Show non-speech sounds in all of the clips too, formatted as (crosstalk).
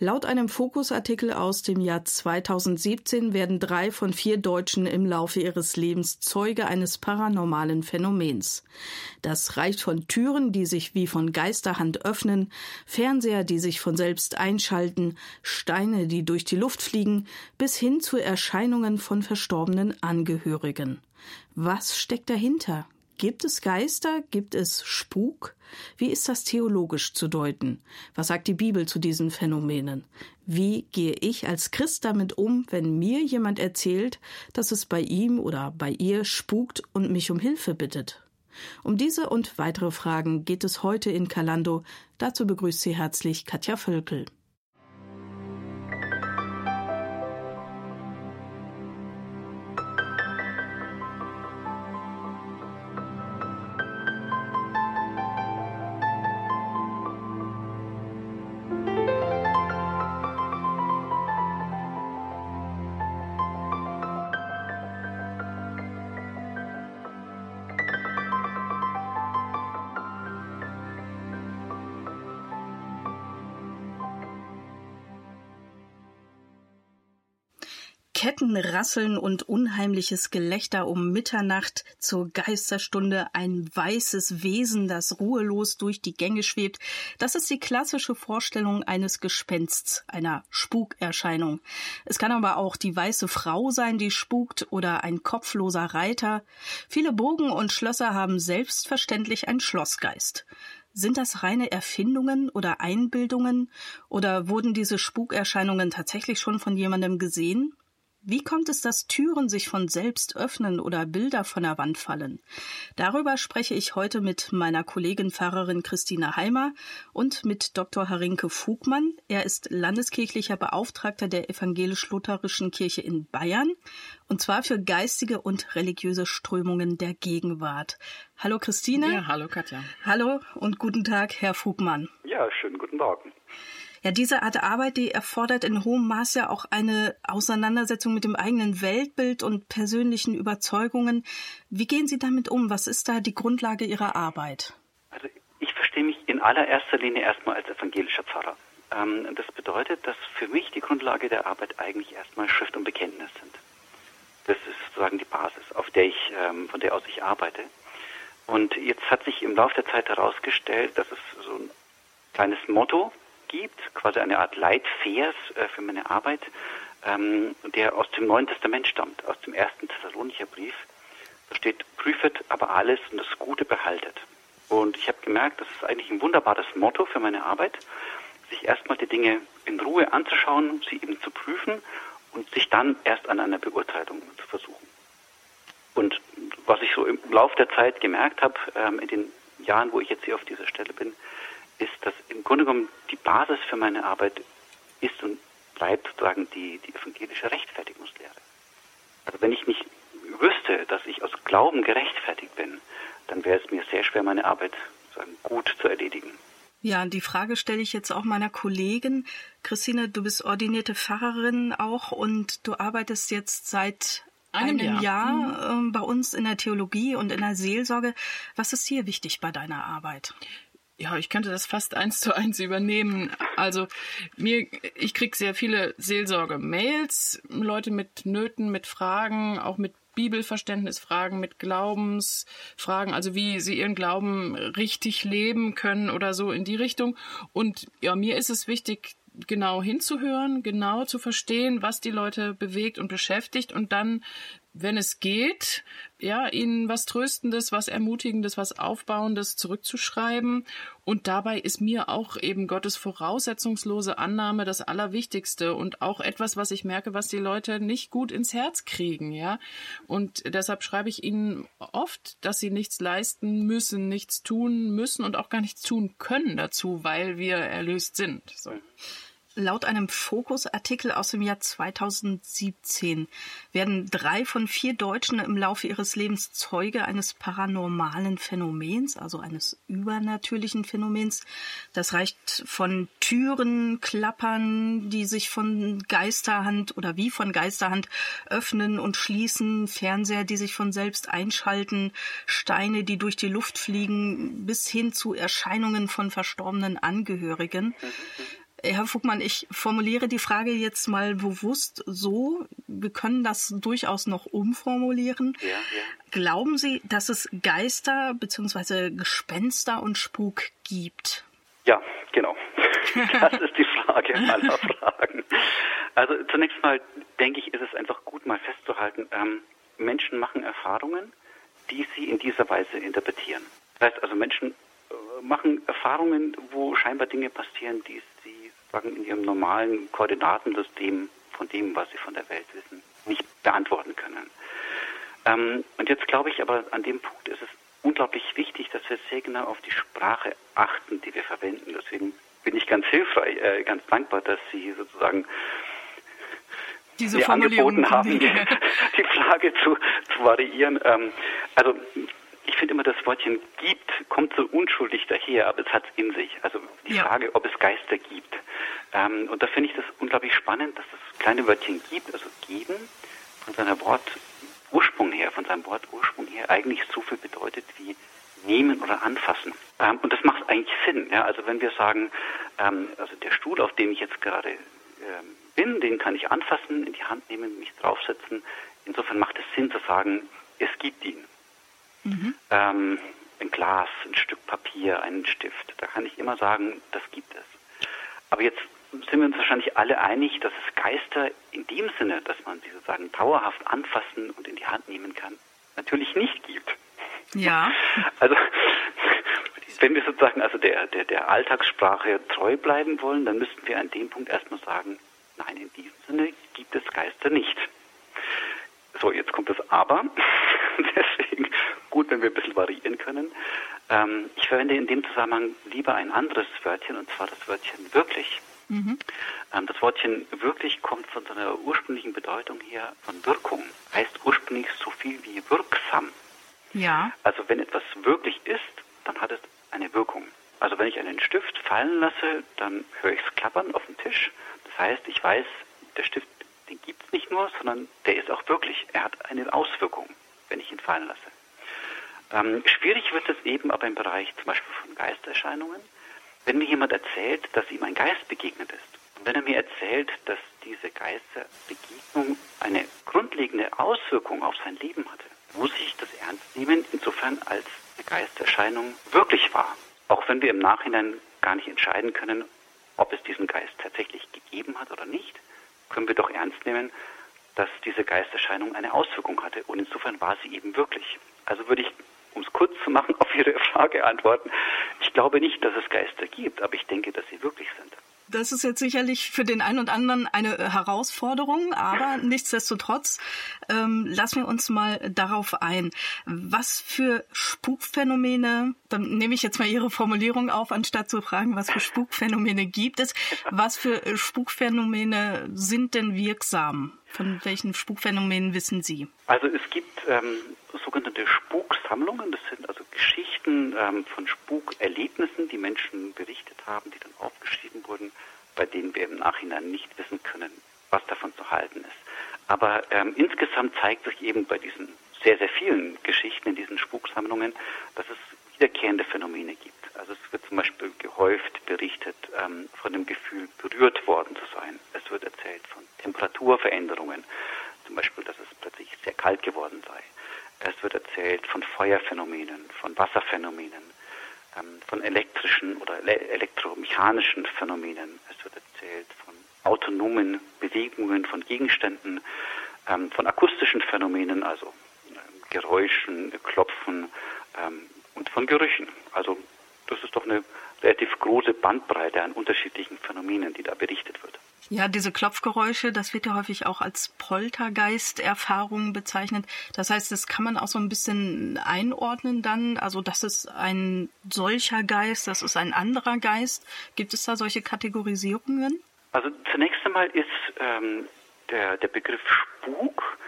Laut einem Fokusartikel aus dem Jahr 2017 werden drei von vier Deutschen im Laufe ihres Lebens Zeuge eines paranormalen Phänomens. Das reicht von Türen, die sich wie von Geisterhand öffnen, Fernseher, die sich von selbst einschalten, Steine, die durch die Luft fliegen, bis hin zu Erscheinungen von verstorbenen Angehörigen. Was steckt dahinter? Gibt es Geister? Gibt es Spuk? Wie ist das theologisch zu deuten? Was sagt die Bibel zu diesen Phänomenen? Wie gehe ich als Christ damit um, wenn mir jemand erzählt, dass es bei ihm oder bei ihr spukt und mich um Hilfe bittet? Um diese und weitere Fragen geht es heute in Kalando. Dazu begrüßt Sie herzlich Katja Völkel. Kettenrasseln und unheimliches Gelächter um Mitternacht zur Geisterstunde, ein weißes Wesen, das ruhelos durch die Gänge schwebt. Das ist die klassische Vorstellung eines Gespensts, einer Spukerscheinung. Es kann aber auch die weiße Frau sein, die spukt, oder ein kopfloser Reiter. Viele Burgen und Schlösser haben selbstverständlich einen Schlossgeist. Sind das reine Erfindungen oder Einbildungen oder wurden diese Spukerscheinungen tatsächlich schon von jemandem gesehen? Wie kommt es, dass Türen sich von selbst öffnen oder Bilder von der Wand fallen? Darüber spreche ich heute mit meiner Kollegin Pfarrerin Christina Heimer und mit Dr. Harinke Fugmann. Er ist landeskirchlicher Beauftragter der evangelisch-lutherischen Kirche in Bayern und zwar für geistige und religiöse Strömungen der Gegenwart. Hallo Christine. Ja, hallo Katja. Hallo und guten Tag, Herr Fugmann. Ja, schönen guten Morgen. Ja, diese Art Arbeit, die erfordert in hohem Maß ja auch eine Auseinandersetzung mit dem eigenen Weltbild und persönlichen Überzeugungen. Wie gehen Sie damit um? Was ist da die Grundlage Ihrer Arbeit? Also ich verstehe mich in allererster Linie erstmal als evangelischer Pfarrer. Ähm, das bedeutet, dass für mich die Grundlage der Arbeit eigentlich erstmal Schrift und Bekenntnis sind. Das ist sozusagen die Basis, auf der ich, ähm, von der aus ich arbeite. Und jetzt hat sich im Laufe der Zeit herausgestellt, dass es so ein kleines Motto gibt, quasi eine Art Leitvers äh, für meine Arbeit, ähm, der aus dem Neuen Testament stammt, aus dem ersten Thessalonicher Brief. Da steht, prüfet aber alles und das Gute behaltet. Und ich habe gemerkt, das ist eigentlich ein wunderbares Motto für meine Arbeit, sich erstmal die Dinge in Ruhe anzuschauen, sie eben zu prüfen und sich dann erst an einer Beurteilung zu versuchen. Und was ich so im Laufe der Zeit gemerkt habe, ähm, in den Jahren, wo ich jetzt hier auf dieser Stelle bin, ist, dass im Grunde genommen die Basis für meine Arbeit ist und bleibt sozusagen die, die evangelische Rechtfertigungslehre. Also wenn ich nicht wüsste, dass ich aus Glauben gerechtfertigt bin, dann wäre es mir sehr schwer, meine Arbeit sozusagen gut zu erledigen. Ja, die Frage stelle ich jetzt auch meiner Kollegin. Christine, du bist ordinierte Pfarrerin auch und du arbeitest jetzt seit einem, einem Jahr, Jahr äh, bei uns in der Theologie und in der Seelsorge. Was ist hier wichtig bei deiner Arbeit? Ja, ich könnte das fast eins zu eins übernehmen. Also mir, ich krieg sehr viele Seelsorge-Mails, Leute mit Nöten, mit Fragen, auch mit Bibelverständnisfragen, mit Glaubensfragen, also wie sie ihren Glauben richtig leben können oder so in die Richtung. Und ja, mir ist es wichtig, genau hinzuhören, genau zu verstehen, was die Leute bewegt und beschäftigt und dann wenn es geht, ja, ihnen was Tröstendes, was Ermutigendes, was Aufbauendes zurückzuschreiben. Und dabei ist mir auch eben Gottes voraussetzungslose Annahme das Allerwichtigste und auch etwas, was ich merke, was die Leute nicht gut ins Herz kriegen, ja. Und deshalb schreibe ich ihnen oft, dass sie nichts leisten müssen, nichts tun müssen und auch gar nichts tun können dazu, weil wir erlöst sind. So. Laut einem Fokus-Artikel aus dem Jahr 2017 werden drei von vier Deutschen im Laufe ihres Lebens Zeuge eines paranormalen Phänomens, also eines übernatürlichen Phänomens. Das reicht von Türen, Klappern, die sich von Geisterhand oder wie von Geisterhand öffnen und schließen, Fernseher, die sich von selbst einschalten, Steine, die durch die Luft fliegen, bis hin zu Erscheinungen von verstorbenen Angehörigen. Herr Fugmann, ich formuliere die Frage jetzt mal bewusst so. Wir können das durchaus noch umformulieren. Ja, ja. Glauben Sie, dass es Geister bzw. Gespenster und Spuk gibt? Ja, genau. (laughs) Das ist die Frage aller Fragen. Also zunächst mal denke ich, ist es einfach gut mal festzuhalten, ähm, Menschen machen Erfahrungen, die sie in dieser Weise interpretieren. Das heißt also, Menschen äh, machen Erfahrungen, wo scheinbar Dinge passieren, die sagen, in ihrem normalen Koordinatensystem von dem, was sie von der Welt wissen, nicht beantworten können. Ähm, und jetzt glaube ich aber, an dem Punkt ist es unglaublich wichtig, dass wir sehr genau auf die Sprache achten, die wir verwenden. Deswegen bin ich ganz hilfreich, äh, ganz dankbar, dass Sie sozusagen diese Formulierung haben, die, (laughs) die Frage zu, zu variieren. Ähm, also ich finde immer, das Wortchen gibt kommt so unschuldig daher, aber es hat es in sich. Also die ja. Frage, ob es Geister gibt. Ähm, und da finde ich das unglaublich spannend, dass das kleine Wörtchen gibt, also geben, von seiner Wortursprung her, von seinem Wortursprung her eigentlich so viel bedeutet wie nehmen oder anfassen. Ähm, und das macht eigentlich Sinn. Ja? Also wenn wir sagen, ähm, also der Stuhl, auf dem ich jetzt gerade ähm, bin, den kann ich anfassen, in die Hand nehmen, mich draufsetzen. Insofern macht es Sinn zu sagen, es gibt ihn. Mhm. Ähm, ein Glas, ein Stück Papier, einen Stift. Da kann ich immer sagen, das gibt es. Aber jetzt sind wir uns wahrscheinlich alle einig, dass es Geister in dem Sinne, dass man sie sozusagen dauerhaft anfassen und in die Hand nehmen kann, natürlich nicht gibt. Ja. (laughs) Also wenn wir sozusagen also der, der, der Alltagssprache treu bleiben wollen, dann müssten wir an dem Punkt erstmal sagen, nein, in diesem Sinne gibt es Geister nicht. So, jetzt kommt das Aber. (laughs) Deswegen gut, wenn wir ein bisschen variieren können. Ähm, ich verwende in dem Zusammenhang lieber ein anderes Wörtchen, und zwar das Wörtchen wirklich. Mhm. Ähm, das Wortchen wirklich kommt von seiner ursprünglichen Bedeutung her von Wirkung. Heißt ursprünglich so viel wie wirksam. Ja. Also wenn etwas wirklich ist, dann hat es eine Wirkung. Also wenn ich einen Stift fallen lasse, dann höre ich es klappern auf dem Tisch. Das heißt, ich weiß, der Stift, den gibt es nicht nur, sondern der ist auch wirklich. Er hat eine Auswirkung, wenn ich ihn fallen lasse. Ähm, schwierig wird es eben aber im Bereich zum Beispiel von Geisterscheinungen, wenn mir jemand erzählt, dass ihm ein Geist begegnet ist. Und wenn er mir erzählt, dass diese Geisterbegegnung eine grundlegende Auswirkung auf sein Leben hatte, muss ich das ernst nehmen, insofern als eine Geisterscheinung wirklich war. Auch wenn wir im Nachhinein gar nicht entscheiden können, ob es diesen Geist tatsächlich gegeben hat oder nicht, können wir doch ernst nehmen, dass diese Geisterscheinung eine Auswirkung hatte. Und insofern war sie eben wirklich. Also würde ich, um es kurz zu machen, (laughs) auf Ihre Frage antworten. Ich glaube nicht, dass es Geister gibt, aber ich denke, dass sie wirklich sind. Das ist jetzt sicherlich für den einen und anderen eine äh, Herausforderung, aber nichtsdestotrotz ähm, lassen wir uns mal darauf ein. Was für Spukphänomene, dann nehme ich jetzt mal Ihre Formulierung auf, anstatt zu fragen, was für Spukphänomene gibt es. Was für äh, Spukphänomene sind denn wirksam? Von welchen Spukphänomenen wissen Sie? Also es gibt ähm, sogenannte Spuksammlungen. Das sind also Geschichten ähm, von Spukerlebnissen, die Menschen berichtet haben, die dann aufgeschrieben wurden, bei denen wir im Nachhinein nicht wissen können, was davon zu halten ist. Aber ähm, insgesamt zeigt sich eben bei diesen sehr, sehr vielen Geschichten in diesen Spuksammlungen, dass es wiederkehrende Phänomene gibt. Also es wird zum Beispiel gehäuft berichtet ähm, von dem Gefühl, berührt worden zu sein. Es wird erzählt von Temperaturveränderungen, zum Beispiel, dass es plötzlich sehr kalt geworden sei. Es wird erzählt von Feuerphänomenen, von Wasserphänomenen, von elektrischen oder elektromechanischen Phänomenen. Es wird erzählt von autonomen Bewegungen von Gegenständen, ähm, von akustischen Phänomenen, also ähm, Geräuschen, Klopfen und von Gerüchen. Also das ist doch eine relativ große Bandbreite an unterschiedlichen Phänomenen, die da berichtet wird. Ja, diese Klopfgeräusche, das wird ja häufig auch als Poltergeist-Erfahrung bezeichnet. Das heißt, das kann man auch so ein bisschen einordnen dann. Also das ist ein solcher Geist, das ist ein anderer Geist. Gibt es da solche Kategorisierungen? Also zunächst einmal ist ähm, der, der Begriff Spuk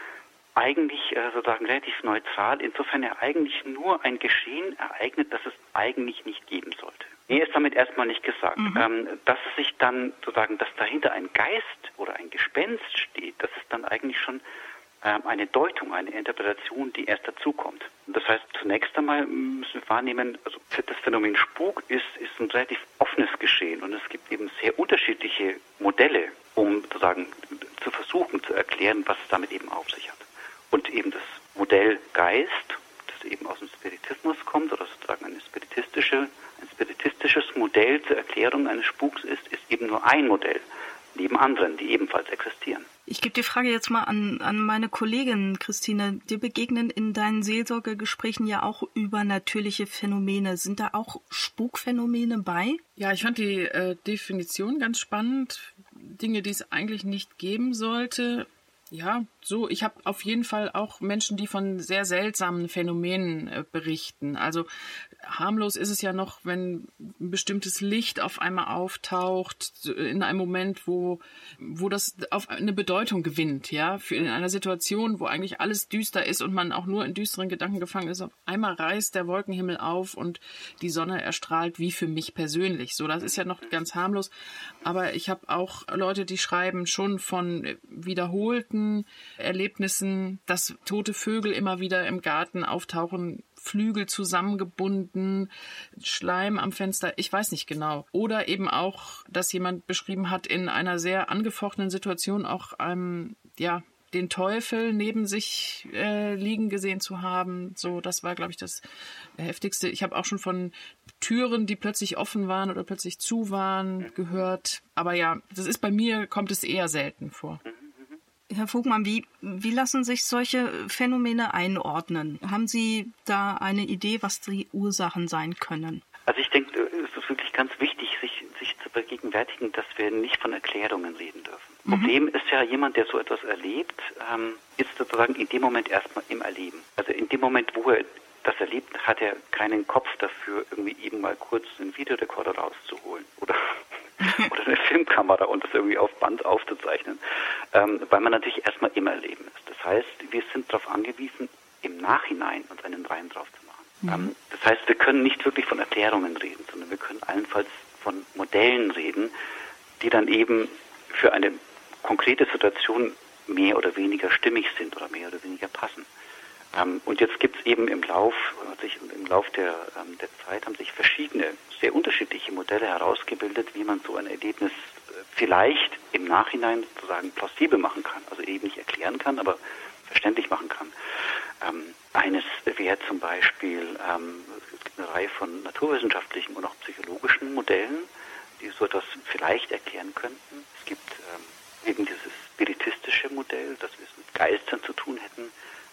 eigentlich äh, sozusagen relativ neutral, insofern er eigentlich nur ein Geschehen ereignet, das es eigentlich nicht geben sollte. Mir ist damit erstmal nicht gesagt. Mhm. Ähm, dass sich dann sozusagen, dass dahinter ein Geist oder ein Gespenst steht, das ist dann eigentlich schon ähm, eine Deutung, eine Interpretation, die erst dazukommt. Das heißt, zunächst einmal müssen wir wahrnehmen, also das Phänomen Spuk ist, ist ein relativ offenes Geschehen und es gibt eben sehr unterschiedliche Modelle, um sozusagen zu versuchen zu erklären, was es damit eben auf sich hat. Und eben das Modell Geist, das eben aus dem Spiritismus kommt oder sozusagen eine spiritistische, ein spiritistisches Modell zur Erklärung eines Spuks ist, ist eben nur ein Modell neben anderen, die ebenfalls existieren. Ich gebe die Frage jetzt mal an, an meine Kollegin Christine. Dir begegnen in deinen Seelsorgegesprächen ja auch übernatürliche Phänomene. Sind da auch Spukphänomene bei? Ja, ich fand die äh, Definition ganz spannend. Dinge, die es eigentlich nicht geben sollte. Ja, so, ich habe auf jeden Fall auch Menschen, die von sehr seltsamen Phänomenen äh, berichten. Also harmlos ist es ja noch, wenn ein bestimmtes Licht auf einmal auftaucht, in einem Moment, wo, wo das auf eine Bedeutung gewinnt, ja, für in einer Situation, wo eigentlich alles düster ist und man auch nur in düsteren Gedanken gefangen ist. Auf einmal reißt der Wolkenhimmel auf und die Sonne erstrahlt wie für mich persönlich. So, das ist ja noch ganz harmlos. Aber ich habe auch Leute, die schreiben schon von wiederholten Erlebnissen, dass tote Vögel immer wieder im Garten auftauchen, Flügel zusammengebunden, Schleim am Fenster, ich weiß nicht genau. Oder eben auch, dass jemand beschrieben hat, in einer sehr angefochtenen Situation auch ähm, ja, den Teufel neben sich äh, liegen gesehen zu haben. So, das war, glaube ich, das heftigste. Ich habe auch schon von Türen, die plötzlich offen waren oder plötzlich zu waren, gehört. Aber ja, das ist bei mir, kommt es eher selten vor. Herr Vogmann, wie, wie lassen sich solche Phänomene einordnen? Haben Sie da eine Idee, was die Ursachen sein können? Also ich denke, es ist wirklich ganz wichtig, sich, sich zu vergegenwärtigen, dass wir nicht von Erklärungen reden dürfen. Mhm. Problem ist ja, jemand, der so etwas erlebt, ähm, ist sozusagen in dem Moment erstmal im Erleben. Also in dem Moment, wo er das erlebt, hat er keinen Kopf dafür, irgendwie eben mal kurz einen Videorekorder rauszuholen oder oder eine Filmkamera und das irgendwie auf Band aufzuzeichnen, ähm, weil man natürlich erstmal immer erleben ist. Das heißt, wir sind darauf angewiesen, im Nachhinein uns einen Reim drauf zu machen. Mhm. Ähm, das heißt, wir können nicht wirklich von Erklärungen reden, sondern wir können allenfalls von Modellen reden, die dann eben für eine konkrete Situation mehr oder weniger stimmig sind oder mehr oder weniger passen. Ähm, und jetzt gibt es eben im Lauf, sich, im Lauf der, ähm, der Zeit haben sich verschiedene, sehr unterschiedliche Modelle herausgebildet, wie man so ein Erlebnis äh, vielleicht im Nachhinein sozusagen plausibel machen kann. Also eben nicht erklären kann, aber verständlich machen kann. Ähm, eines wäre zum Beispiel, ähm, es gibt eine Reihe von naturwissenschaftlichen und auch psychologischen Modellen, die so etwas vielleicht erklären könnten. Es gibt ähm, eben dieses spiritistische Modell, das wir es mit Geistern zu tun hätten.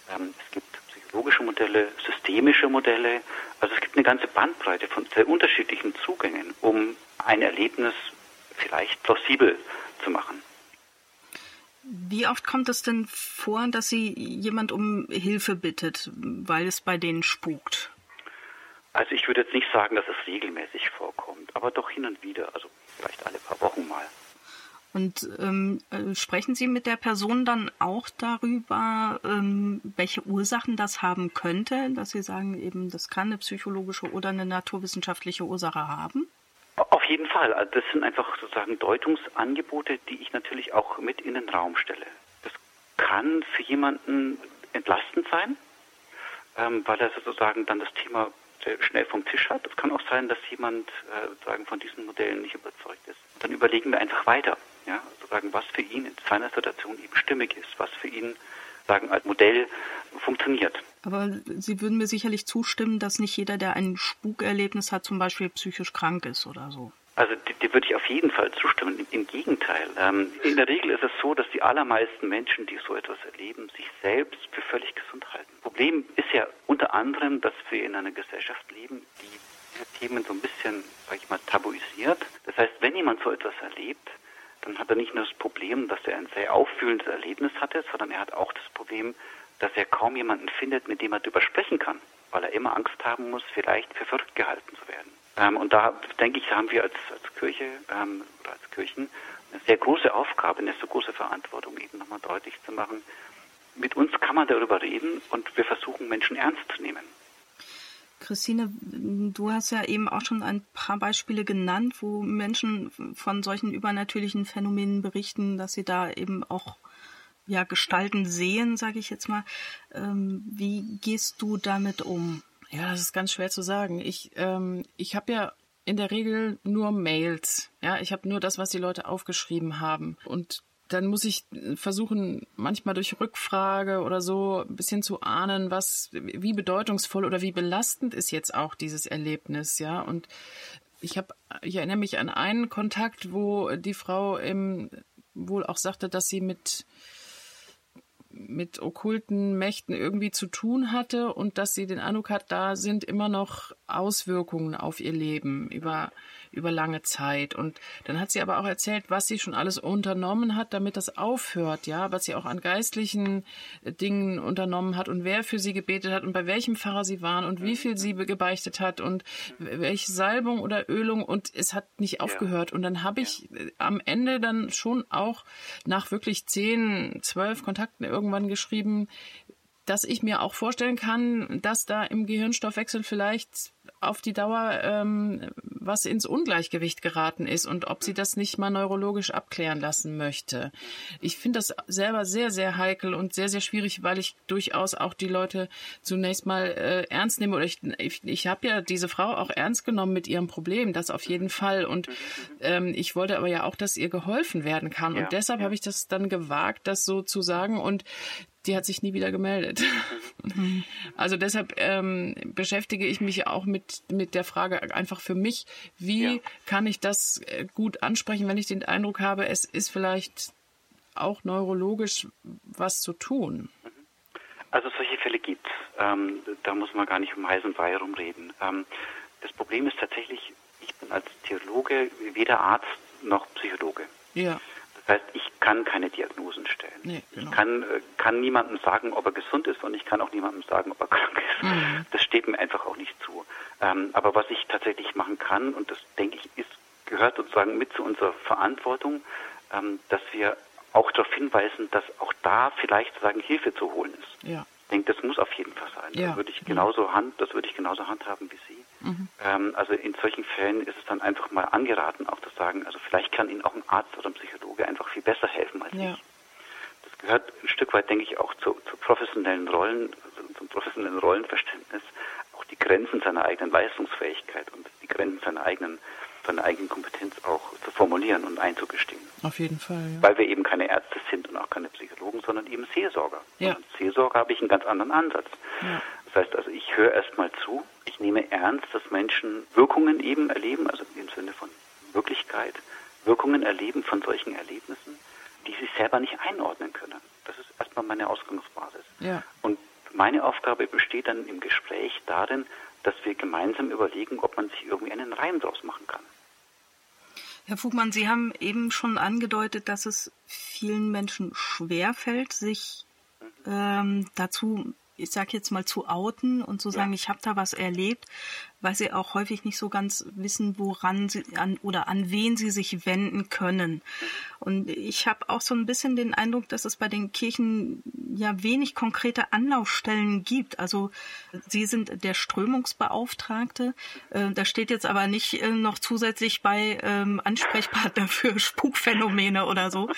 Ähm, es gibt psychologische Modelle, systemische Modelle. Also es gibt eine ganze Bandbreite von sehr unterschiedlichen Zugängen, um ein Erlebnis vielleicht plausibel zu machen. Wie oft kommt es denn vor, dass Sie jemand um Hilfe bittet, weil es bei denen spukt? Also ich würde jetzt nicht sagen, dass es regelmäßig vorkommt, aber doch hin und wieder, also vielleicht alle paar Wochen mal. Und ähm, äh, sprechen Sie mit der Person dann auch darüber, ähm, welche Ursachen das haben könnte, dass Sie sagen, eben das kann eine psychologische oder eine naturwissenschaftliche Ursache haben? Auf jeden Fall. Also das sind einfach sozusagen Deutungsangebote, die ich natürlich auch mit in den Raum stelle. Das kann für jemanden entlastend sein, ähm, weil er sozusagen dann das Thema schnell vom Tisch hat. Es kann auch sein, dass jemand äh, sozusagen von diesen Modellen nicht überzeugt ist. Dann überlegen wir einfach weiter. Ja, sozusagen, was für ihn in seiner Situation eben stimmig ist, was für ihn sagen als Modell funktioniert. Aber Sie würden mir sicherlich zustimmen, dass nicht jeder, der ein Spukerlebnis hat, zum Beispiel psychisch krank ist oder so. Also dem würde ich auf jeden Fall zustimmen. Im Gegenteil. Ähm, in der Regel ist es so, dass die allermeisten Menschen, die so etwas erleben, sich selbst für völlig gesund halten. Problem ist ja unter anderem, dass wir in einer Gesellschaft leben, die diese Themen so ein bisschen, sage ich mal, tabuisiert. Das heißt, wenn jemand so etwas erlebt, dann hat er nicht nur das Problem, dass er ein sehr auffühlendes Erlebnis hatte, sondern er hat auch das Problem, dass er kaum jemanden findet, mit dem er darüber sprechen kann, weil er immer Angst haben muss, vielleicht für verrückt gehalten zu werden. Ähm, und da denke ich, haben wir als, als Kirche ähm, oder als Kirchen eine sehr große Aufgabe, eine sehr große Verantwortung, eben nochmal deutlich zu machen, mit uns kann man darüber reden und wir versuchen, Menschen ernst zu nehmen. Christine, du hast ja eben auch schon ein paar Beispiele genannt, wo Menschen von solchen übernatürlichen Phänomenen berichten, dass sie da eben auch ja, Gestalten sehen, sage ich jetzt mal. Ähm, wie gehst du damit um? Ja, das ist ganz schwer zu sagen. Ich, ähm, ich habe ja in der Regel nur Mails. Ja, ich habe nur das, was die Leute aufgeschrieben haben. Und dann muss ich versuchen, manchmal durch Rückfrage oder so ein bisschen zu ahnen, was, wie bedeutungsvoll oder wie belastend ist jetzt auch dieses Erlebnis, ja. Und ich habe, ich erinnere mich an einen Kontakt, wo die Frau im, wohl auch sagte, dass sie mit mit okkulten Mächten irgendwie zu tun hatte und dass sie den Eindruck hat, da sind immer noch Auswirkungen auf ihr Leben über über lange Zeit. Und dann hat sie aber auch erzählt, was sie schon alles unternommen hat, damit das aufhört, ja, was sie auch an geistlichen äh, Dingen unternommen hat und wer für sie gebetet hat und bei welchem Pfarrer sie waren und wie viel sie gebeichtet hat und welche Salbung oder Ölung und es hat nicht aufgehört. Und dann habe ich äh, am Ende dann schon auch nach wirklich zehn, zwölf Kontakten irgendwann geschrieben, dass ich mir auch vorstellen kann, dass da im Gehirnstoffwechsel vielleicht auf die Dauer ähm, was ins Ungleichgewicht geraten ist und ob sie das nicht mal neurologisch abklären lassen möchte. Ich finde das selber sehr, sehr heikel und sehr, sehr schwierig, weil ich durchaus auch die Leute zunächst mal äh, ernst nehme. Oder ich, ich, ich habe ja diese Frau auch ernst genommen mit ihrem Problem, das auf jeden Fall. Und ähm, ich wollte aber ja auch, dass ihr geholfen werden kann. Ja. Und deshalb habe ich das dann gewagt, das so zu sagen. Und die hat sich nie wieder gemeldet. Mhm. Also deshalb ähm, beschäftige ich mich auch mit, mit der Frage einfach für mich, wie ja. kann ich das äh, gut ansprechen, wenn ich den Eindruck habe, es ist vielleicht auch neurologisch was zu tun. Also solche Fälle gibt es. Ähm, da muss man gar nicht um heißen Brei rumreden. Ähm, das Problem ist tatsächlich, ich bin als Theologe weder Arzt noch Psychologe. Ja. Das heißt, ich kann keine Diagnosen stellen. Nee, genau. Ich kann, äh, kann niemandem sagen, ob er gesund ist und ich kann auch niemandem sagen, ob er (laughs) krank ist. Mhm. Das steht mir einfach auch nicht zu. Ähm, aber was ich tatsächlich machen kann, und das denke ich, ist, gehört sozusagen mit zu unserer Verantwortung, ähm, dass wir auch darauf hinweisen, dass auch da vielleicht sozusagen Hilfe zu holen ist. Ja. Ich denke, das muss auf jeden Fall sein. Ja. Das würde ich genauso hand, das würde ich genauso handhaben wie Sie. Mhm. Ähm, also in solchen Fällen ist es dann einfach mal angeraten, auch zu sagen, also vielleicht kann Ihnen auch ein Arzt oder ein Psychologe einfach viel besser helfen als ja. ich. Das gehört ein Stück weit, denke ich, auch zu, zu professionellen Rollen, also zum professionellen Rollenverständnis, auch die Grenzen seiner eigenen Leistungsfähigkeit und die Grenzen seiner eigenen seine eigene Kompetenz auch zu formulieren und einzugestehen. Auf jeden Fall. Ja. Weil wir eben keine Ärzte sind und auch keine Psychologen, sondern eben Seelsorger. Ja. Und Seelsorger habe ich einen ganz anderen Ansatz. Ja. Das heißt also, ich höre erstmal zu, ich nehme ernst, dass Menschen Wirkungen eben erleben, also im Sinne von Wirklichkeit, Wirkungen erleben von solchen Erlebnissen, die sie selber nicht einordnen können. Das ist erstmal meine Ausgangsbasis. Ja. Und meine Aufgabe besteht dann im Gespräch darin, dass wir gemeinsam überlegen, ob man sich irgendwie einen Reim draus machen kann. Herr Fugmann, Sie haben eben schon angedeutet, dass es vielen Menschen schwerfällt, sich ähm, dazu, ich sage jetzt mal, zu outen und zu sagen, ja. ich habe da was erlebt weil sie auch häufig nicht so ganz wissen, woran sie an oder an wen sie sich wenden können. Und ich habe auch so ein bisschen den Eindruck, dass es bei den Kirchen ja wenig konkrete Anlaufstellen gibt. Also Sie sind der Strömungsbeauftragte. Äh, da steht jetzt aber nicht äh, noch zusätzlich bei ähm, Ansprechpartner (laughs) für Spukphänomene oder so.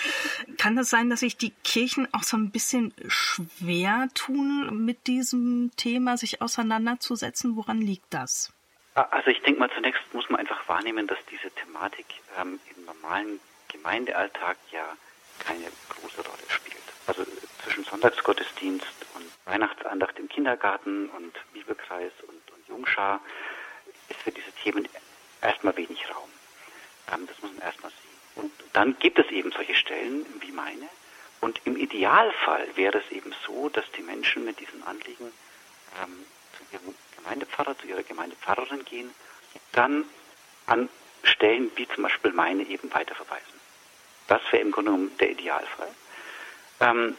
Kann es das sein, dass sich die Kirchen auch so ein bisschen schwer tun, mit diesem Thema sich auseinanderzusetzen? Woran liegt das? Also ich denke mal, zunächst muss man einfach wahrnehmen, dass diese Thematik ähm, im normalen Gemeindealltag ja keine große Rolle spielt. Also zwischen Sonntagsgottesdienst und Weihnachtsandacht im Kindergarten und Bibelkreis und, und Jungschar ist für diese Themen erstmal wenig Raum. Ähm, das muss man erstmal sehen. Und dann gibt es eben solche Stellen wie meine. Und im Idealfall wäre es eben so, dass die Menschen mit diesen Anliegen ähm, zu ihrem Gemeindepfarrer, zu ihrer Gemeindepfarrerin gehen, dann an Stellen wie zum Beispiel meine eben weiterverweisen. Das wäre im Grunde genommen der Idealfall. Ähm,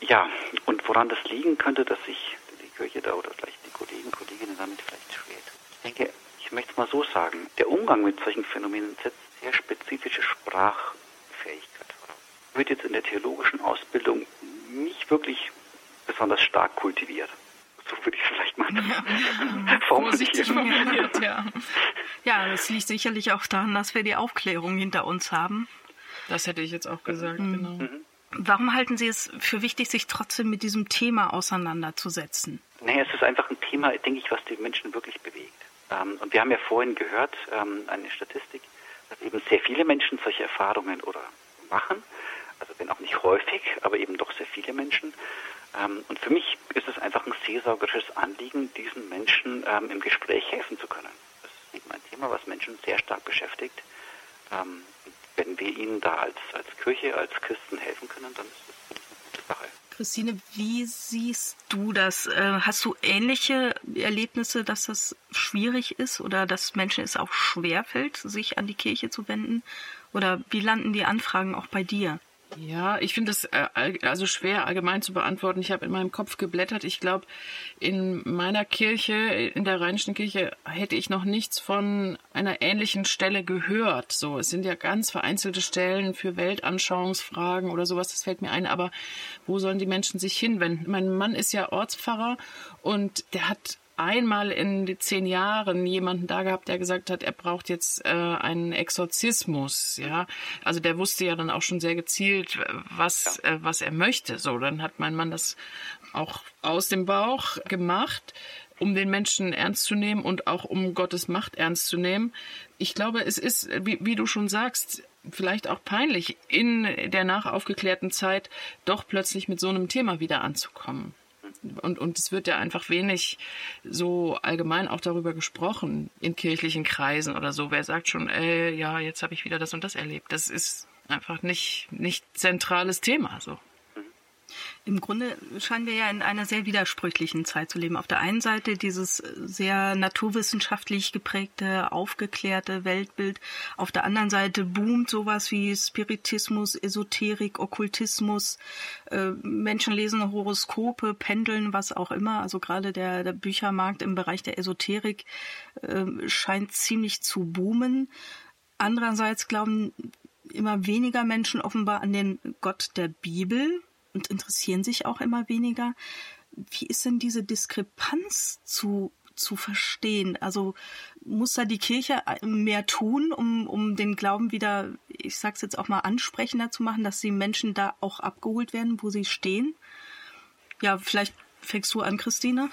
ja, und woran das liegen könnte, dass sich die Kirche da oder vielleicht die Kollegen, Kolleginnen damit vielleicht schwert. Ich denke, ich möchte es mal so sagen, der Umgang mit solchen Phänomenen setzt sehr spezifische Sprachfähigkeit voraus. Wird jetzt in der theologischen Ausbildung nicht wirklich besonders stark kultiviert so würde ich vielleicht mal ja, (laughs) (laughs) vorsichtig formuliert, ja. (laughs) Ja, das liegt sicherlich auch daran, dass wir die Aufklärung hinter uns haben. Das hätte ich jetzt auch gesagt, mhm. genau. Mhm. Warum halten Sie es für wichtig, sich trotzdem mit diesem Thema auseinanderzusetzen? Naja, es ist einfach ein Thema, denke ich, was die Menschen wirklich bewegt. Ähm, und wir haben ja vorhin gehört, ähm, eine Statistik, dass eben sehr viele Menschen solche Erfahrungen oder machen. Also wenn auch nicht häufig, aber eben doch sehr viele Menschen. Ähm, und für mich ist es einfach ein seelsorgerisches Anliegen, diesen Menschen im Gespräch helfen zu können. Das ist ein Thema, was Menschen sehr stark beschäftigt. wenn wir ihnen da als, als Kirche, als Christen helfen können, dann ist das eine gute Sache. Christine, wie siehst du das? Äh, hast du ähnliche Erlebnisse, dass das schwierig ist oder dass Menschen es auch schwerfällt, sich an die Kirche zu wenden? Oder wie landen die Anfragen auch bei dir? Ja, ich finde es äh, also schwer allgemein zu beantworten. Ich habe in meinem Kopf geblättert. Ich glaube, in meiner Kirche, in der Rheinischen Kirche, hätte ich noch nichts von einer ähnlichen Stelle gehört. So, es sind ja ganz vereinzelte Stellen für Weltanschauungsfragen oder sowas. Das fällt mir ein. Aber wo sollen die Menschen sich hinwenden? Mein Mann ist ja Ortspfarrer und der hat einmal in den zehn Jahren jemanden da gehabt, der gesagt hat, er braucht jetzt äh, einen Exorzismus. Ja, also der wusste ja dann auch schon sehr gezielt, was äh, was er möchte. So, dann hat mein Mann das auch aus dem Bauch gemacht um den Menschen ernst zu nehmen und auch um Gottes Macht ernst zu nehmen. Ich glaube, es ist, wie, wie du schon sagst, vielleicht auch peinlich, in der nachaufgeklärten Zeit doch plötzlich mit so einem Thema wieder anzukommen und, und es wird ja einfach wenig so allgemein auch darüber gesprochen in kirchlichen Kreisen oder so. Wer sagt schon, ey, ja, jetzt habe ich wieder das und das erlebt. Das ist einfach nicht, nicht zentrales Thema, so. Im Grunde scheinen wir ja in einer sehr widersprüchlichen Zeit zu leben. Auf der einen Seite dieses sehr naturwissenschaftlich geprägte, aufgeklärte Weltbild. Auf der anderen Seite boomt sowas wie Spiritismus, Esoterik, Okkultismus. Äh, Menschen lesen Horoskope, pendeln, was auch immer. Also gerade der, der Büchermarkt im Bereich der Esoterik äh, scheint ziemlich zu boomen. Andererseits glauben immer weniger Menschen offenbar an den Gott der Bibel und interessieren sich auch immer weniger. Wie ist denn diese Diskrepanz zu zu verstehen? Also muss da die Kirche mehr tun, um, um den Glauben wieder, ich sag's jetzt auch mal, ansprechender zu machen, dass die Menschen da auch abgeholt werden, wo sie stehen? Ja, vielleicht fängst du an, Christine.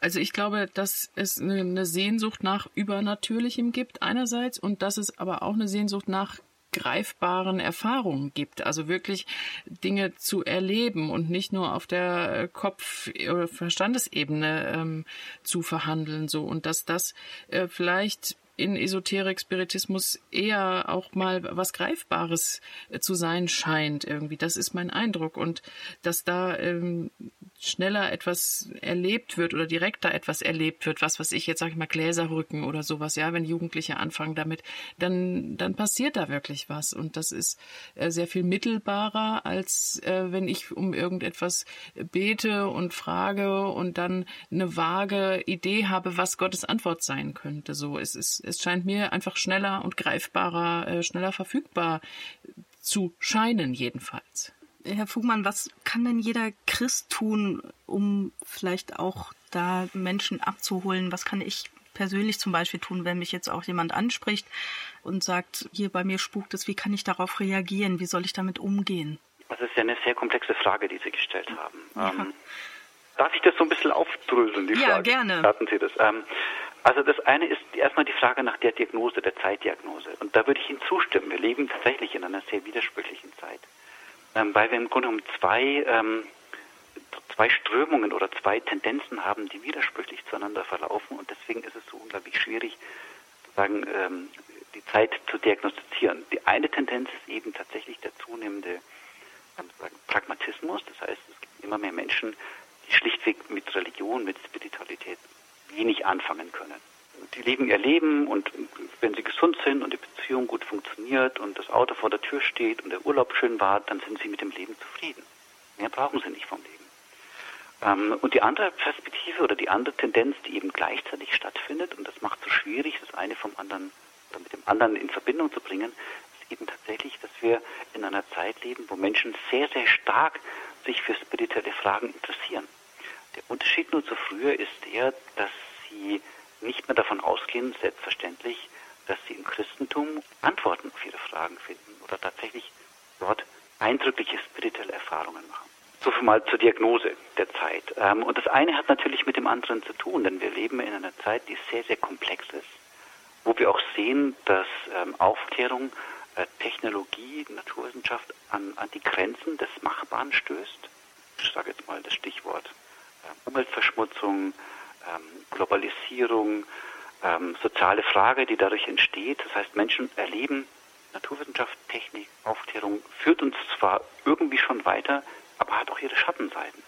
Also ich glaube, dass es eine Sehnsucht nach Übernatürlichem gibt einerseits und dass es aber auch eine Sehnsucht nach greifbaren Erfahrungen gibt. Also wirklich Dinge zu erleben und nicht nur auf der Kopf- oder Verstandesebene ähm, zu verhandeln. So und dass das äh, vielleicht in Esoterik, Spiritismus eher auch mal was Greifbares äh, zu sein scheint irgendwie. Das ist mein Eindruck und dass da ähm, schneller etwas erlebt wird oder direkter etwas erlebt wird, was was ich jetzt sage ich mal Gläserrücken oder sowas, ja, wenn Jugendliche anfangen damit, dann dann passiert da wirklich was und das ist äh, sehr viel mittelbarer als äh, wenn ich um irgendetwas bete und frage und dann eine vage Idee habe, was Gottes Antwort sein könnte. So es ist es scheint mir einfach schneller und greifbarer, äh, schneller verfügbar zu scheinen jedenfalls. Herr Fugmann, was kann denn jeder Christ tun, um vielleicht auch da Menschen abzuholen? Was kann ich persönlich zum Beispiel tun, wenn mich jetzt auch jemand anspricht und sagt, hier bei mir spukt es, wie kann ich darauf reagieren? Wie soll ich damit umgehen? Das ist ja eine sehr komplexe Frage, die Sie gestellt haben. Ja. Ähm, darf ich das so ein bisschen aufdröseln, die ja, Frage? Ja, gerne. Starten Sie das. Ähm, also das eine ist erstmal die Frage nach der Diagnose, der Zeitdiagnose. Und da würde ich Ihnen zustimmen. Wir leben tatsächlich in einer sehr widersprüchlichen Zeit ähm, weil wir im Grunde genommen zwei, ähm, zwei Strömungen oder zwei Tendenzen haben, die widersprüchlich zueinander verlaufen und deswegen ist es so unglaublich schwierig, sozusagen ähm, die Zeit zu diagnostizieren. Die eine Tendenz ist eben tatsächlich der zunehmende ähm, Pragmatismus, das heißt, es gibt immer mehr Menschen, die schlichtweg mit Religion, mit Spiritualität wenig anfangen können die leben ihr Leben und wenn sie gesund sind und die Beziehung gut funktioniert und das Auto vor der Tür steht und der Urlaub schön war, dann sind sie mit dem Leben zufrieden. Mehr brauchen sie nicht vom Leben. Ähm, und die andere Perspektive oder die andere Tendenz, die eben gleichzeitig stattfindet, und das macht es so schwierig, das eine vom anderen oder mit dem anderen in Verbindung zu bringen, ist eben tatsächlich, dass wir in einer Zeit leben, wo Menschen sehr, sehr stark sich für spirituelle Fragen interessieren. Der Unterschied nur zu früher ist der, dass sie nicht mehr davon ausgehen, selbstverständlich, dass sie im Christentum Antworten auf ihre Fragen finden oder tatsächlich dort eindrückliche spirituelle Erfahrungen machen. So viel mal zur Diagnose der Zeit. Ähm, und das eine hat natürlich mit dem anderen zu tun, denn wir leben in einer Zeit, die sehr, sehr komplex ist, wo wir auch sehen, dass ähm, Aufklärung, äh, Technologie, Naturwissenschaft an, an die Grenzen des Machbaren stößt. Ich sage jetzt mal das Stichwort Umweltverschmutzung, ähm, Globalisierung, soziale Frage, die dadurch entsteht. Das heißt, Menschen erleben Naturwissenschaft, Technik, Aufklärung führt uns zwar irgendwie schon weiter, aber hat auch ihre Schattenseiten.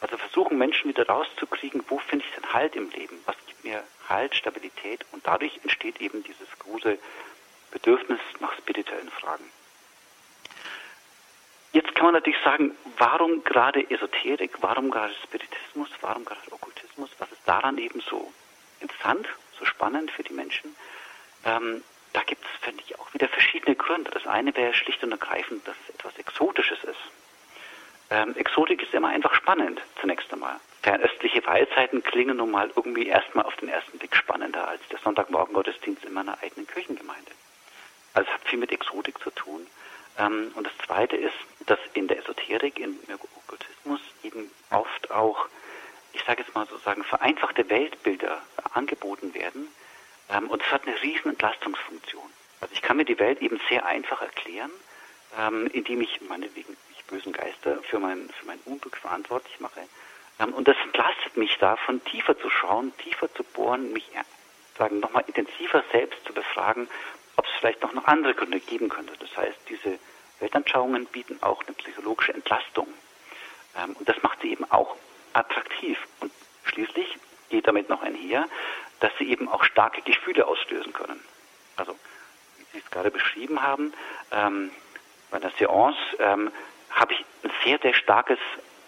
Also versuchen Menschen wieder rauszukriegen, wo finde ich denn Halt im Leben? Was gibt mir Halt, Stabilität? Und dadurch entsteht eben dieses große Bedürfnis nach spirituellen Fragen. Jetzt kann man natürlich sagen, warum gerade Esoterik, warum gerade Spiritismus, warum gerade Okkultismus? Was ist daran eben so interessant, so spannend für die Menschen? Ähm, da gibt es, finde ich, auch wieder verschiedene Gründe. Das eine wäre schlicht und ergreifend, dass es etwas Exotisches ist. Ähm, Exotik ist immer einfach spannend, zunächst einmal. Fernöstliche Weisheiten klingen nun mal irgendwie erstmal auf den ersten Blick spannender als der Sonntagmorgen-Gottesdienst in meiner eigenen Kirchengemeinde. Also es hat viel mit Exotik zu tun. Ähm, und das Zweite ist, dass in der Esoterik, im Okkultismus eben oft auch, ich sage jetzt mal sozusagen, vereinfachte Weltbilder angeboten werden. Ähm, und es hat eine riesen Entlastungsfunktion. Also ich kann mir die Welt eben sehr einfach erklären, ähm, indem ich meinetwegen bösen Geister für mein, für mein Unglück verantwortlich mache. Ähm, und das entlastet mich davon, tiefer zu schauen, tiefer zu bohren, mich sagen nochmal intensiver selbst zu befragen, ob es vielleicht noch, andere Gründe geben könnte. Das heißt, diese Weltanschauungen bieten auch eine psychologische Entlastung. Ähm, und das macht sie eben auch attraktiv. Und schließlich geht damit noch einher, dass sie eben auch starke Gefühle auslösen können. Also, wie Sie es gerade beschrieben haben, ähm, bei der Seance ähm, habe ich ein sehr, sehr starkes,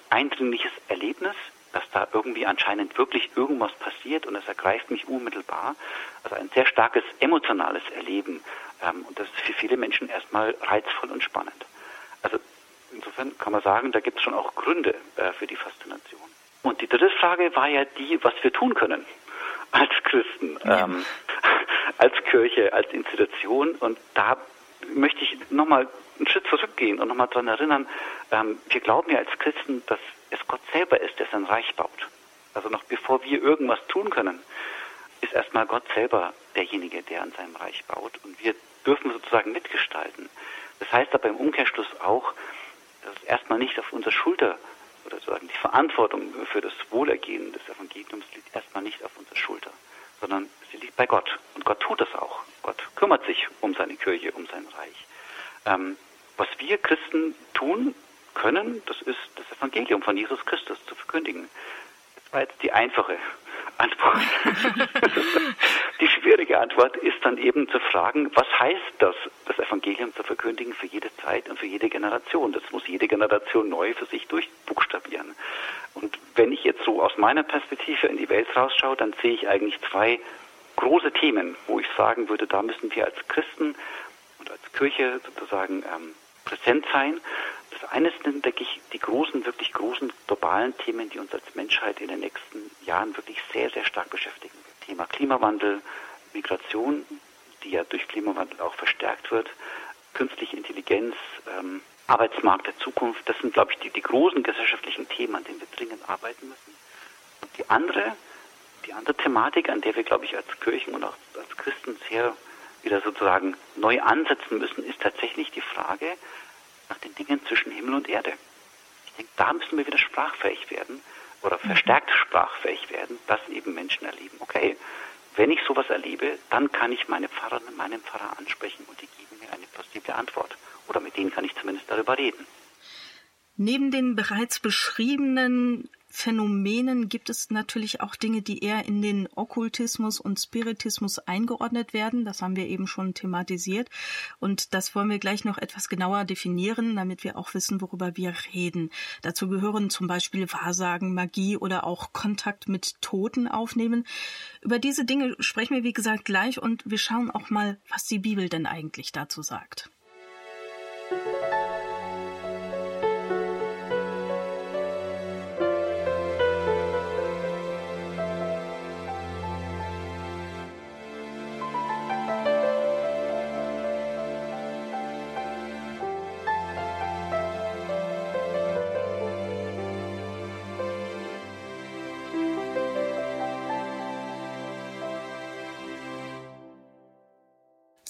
eindringliches Erlebnis, dass da irgendwie anscheinend wirklich irgendwas passiert und es ergreift mich unmittelbar. Also ein sehr starkes emotionales Erleben. Ähm, und das ist für viele Menschen erstmal reizvoll und spannend. Also insofern kann man sagen, da gibt es schon auch Gründe äh, für die Faszination. Und die dritte Frage war ja die, was wir tun können (laughs) als Christen, ja. ähm, (laughs) als Kirche, als Institution. Und da möchte ich nochmal einen Schritt zurückgehen und nochmal daran erinnern, ähm, wir glauben ja als Christen, dass es Gott selber ist, der sein Reich baut. Also noch bevor wir irgendwas tun können, ist erstmal Gott selber derjenige, der an seinem Reich baut und wir dürfen sozusagen mitgestalten. Das heißt aber im Umkehrschluss auch, dass es erstmal nicht auf unserer Schulter oder sozusagen die Verantwortung für das Wohlergehen des Evangeliums liegt erstmal nicht auf unserer Schulter, sondern sie liegt bei Gott. Und Gott tut das auch. Gott kümmert sich um seine Kirche, um sein Reich. Ähm, was wir Christen tun können, das ist das Evangelium von Jesus Christus zu verkündigen. Das war jetzt die einfache Antwort. (laughs) die schwierige Antwort ist dann eben zu fragen, was heißt das, das Evangelium zu verkündigen für jede Zeit und für jede Generation? Das muss jede Generation neu für sich durchbuchstabieren. Und wenn ich jetzt so aus meiner Perspektive in die Welt rausschaue, dann sehe ich eigentlich zwei große Themen, wo ich sagen würde, da müssen wir als Christen und als Kirche sozusagen ähm, präsent sein. Das eine sind, denke ich, die großen, wirklich großen globalen Themen, die uns als Menschheit in den nächsten Jahren wirklich sehr, sehr stark beschäftigen. Thema Klimawandel, Migration, die ja durch Klimawandel auch verstärkt wird, künstliche Intelligenz, ähm, Arbeitsmarkt der Zukunft. Das sind, glaube ich, die, die großen gesellschaftlichen Themen, an denen wir dringend arbeiten müssen. Und die andere, die andere Thematik, an der wir, glaube ich, als Kirchen und auch als Christen sehr wieder sozusagen neu ansetzen müssen, ist tatsächlich die Frage nach den Dingen zwischen Himmel und Erde. Ich denke, da müssen wir wieder sprachfähig werden oder mhm. verstärkt sprachfähig werden, dass eben Menschen erleben, okay, wenn ich sowas erlebe, dann kann ich meine Pfarrerin, meinen Pfarrer ansprechen und die geben mir eine positive Antwort. Oder mit denen kann ich zumindest darüber reden. Neben den bereits beschriebenen Phänomenen gibt es natürlich auch Dinge, die eher in den Okkultismus und Spiritismus eingeordnet werden. Das haben wir eben schon thematisiert. Und das wollen wir gleich noch etwas genauer definieren, damit wir auch wissen, worüber wir reden. Dazu gehören zum Beispiel Wahrsagen, Magie oder auch Kontakt mit Toten aufnehmen. Über diese Dinge sprechen wir, wie gesagt, gleich und wir schauen auch mal, was die Bibel denn eigentlich dazu sagt.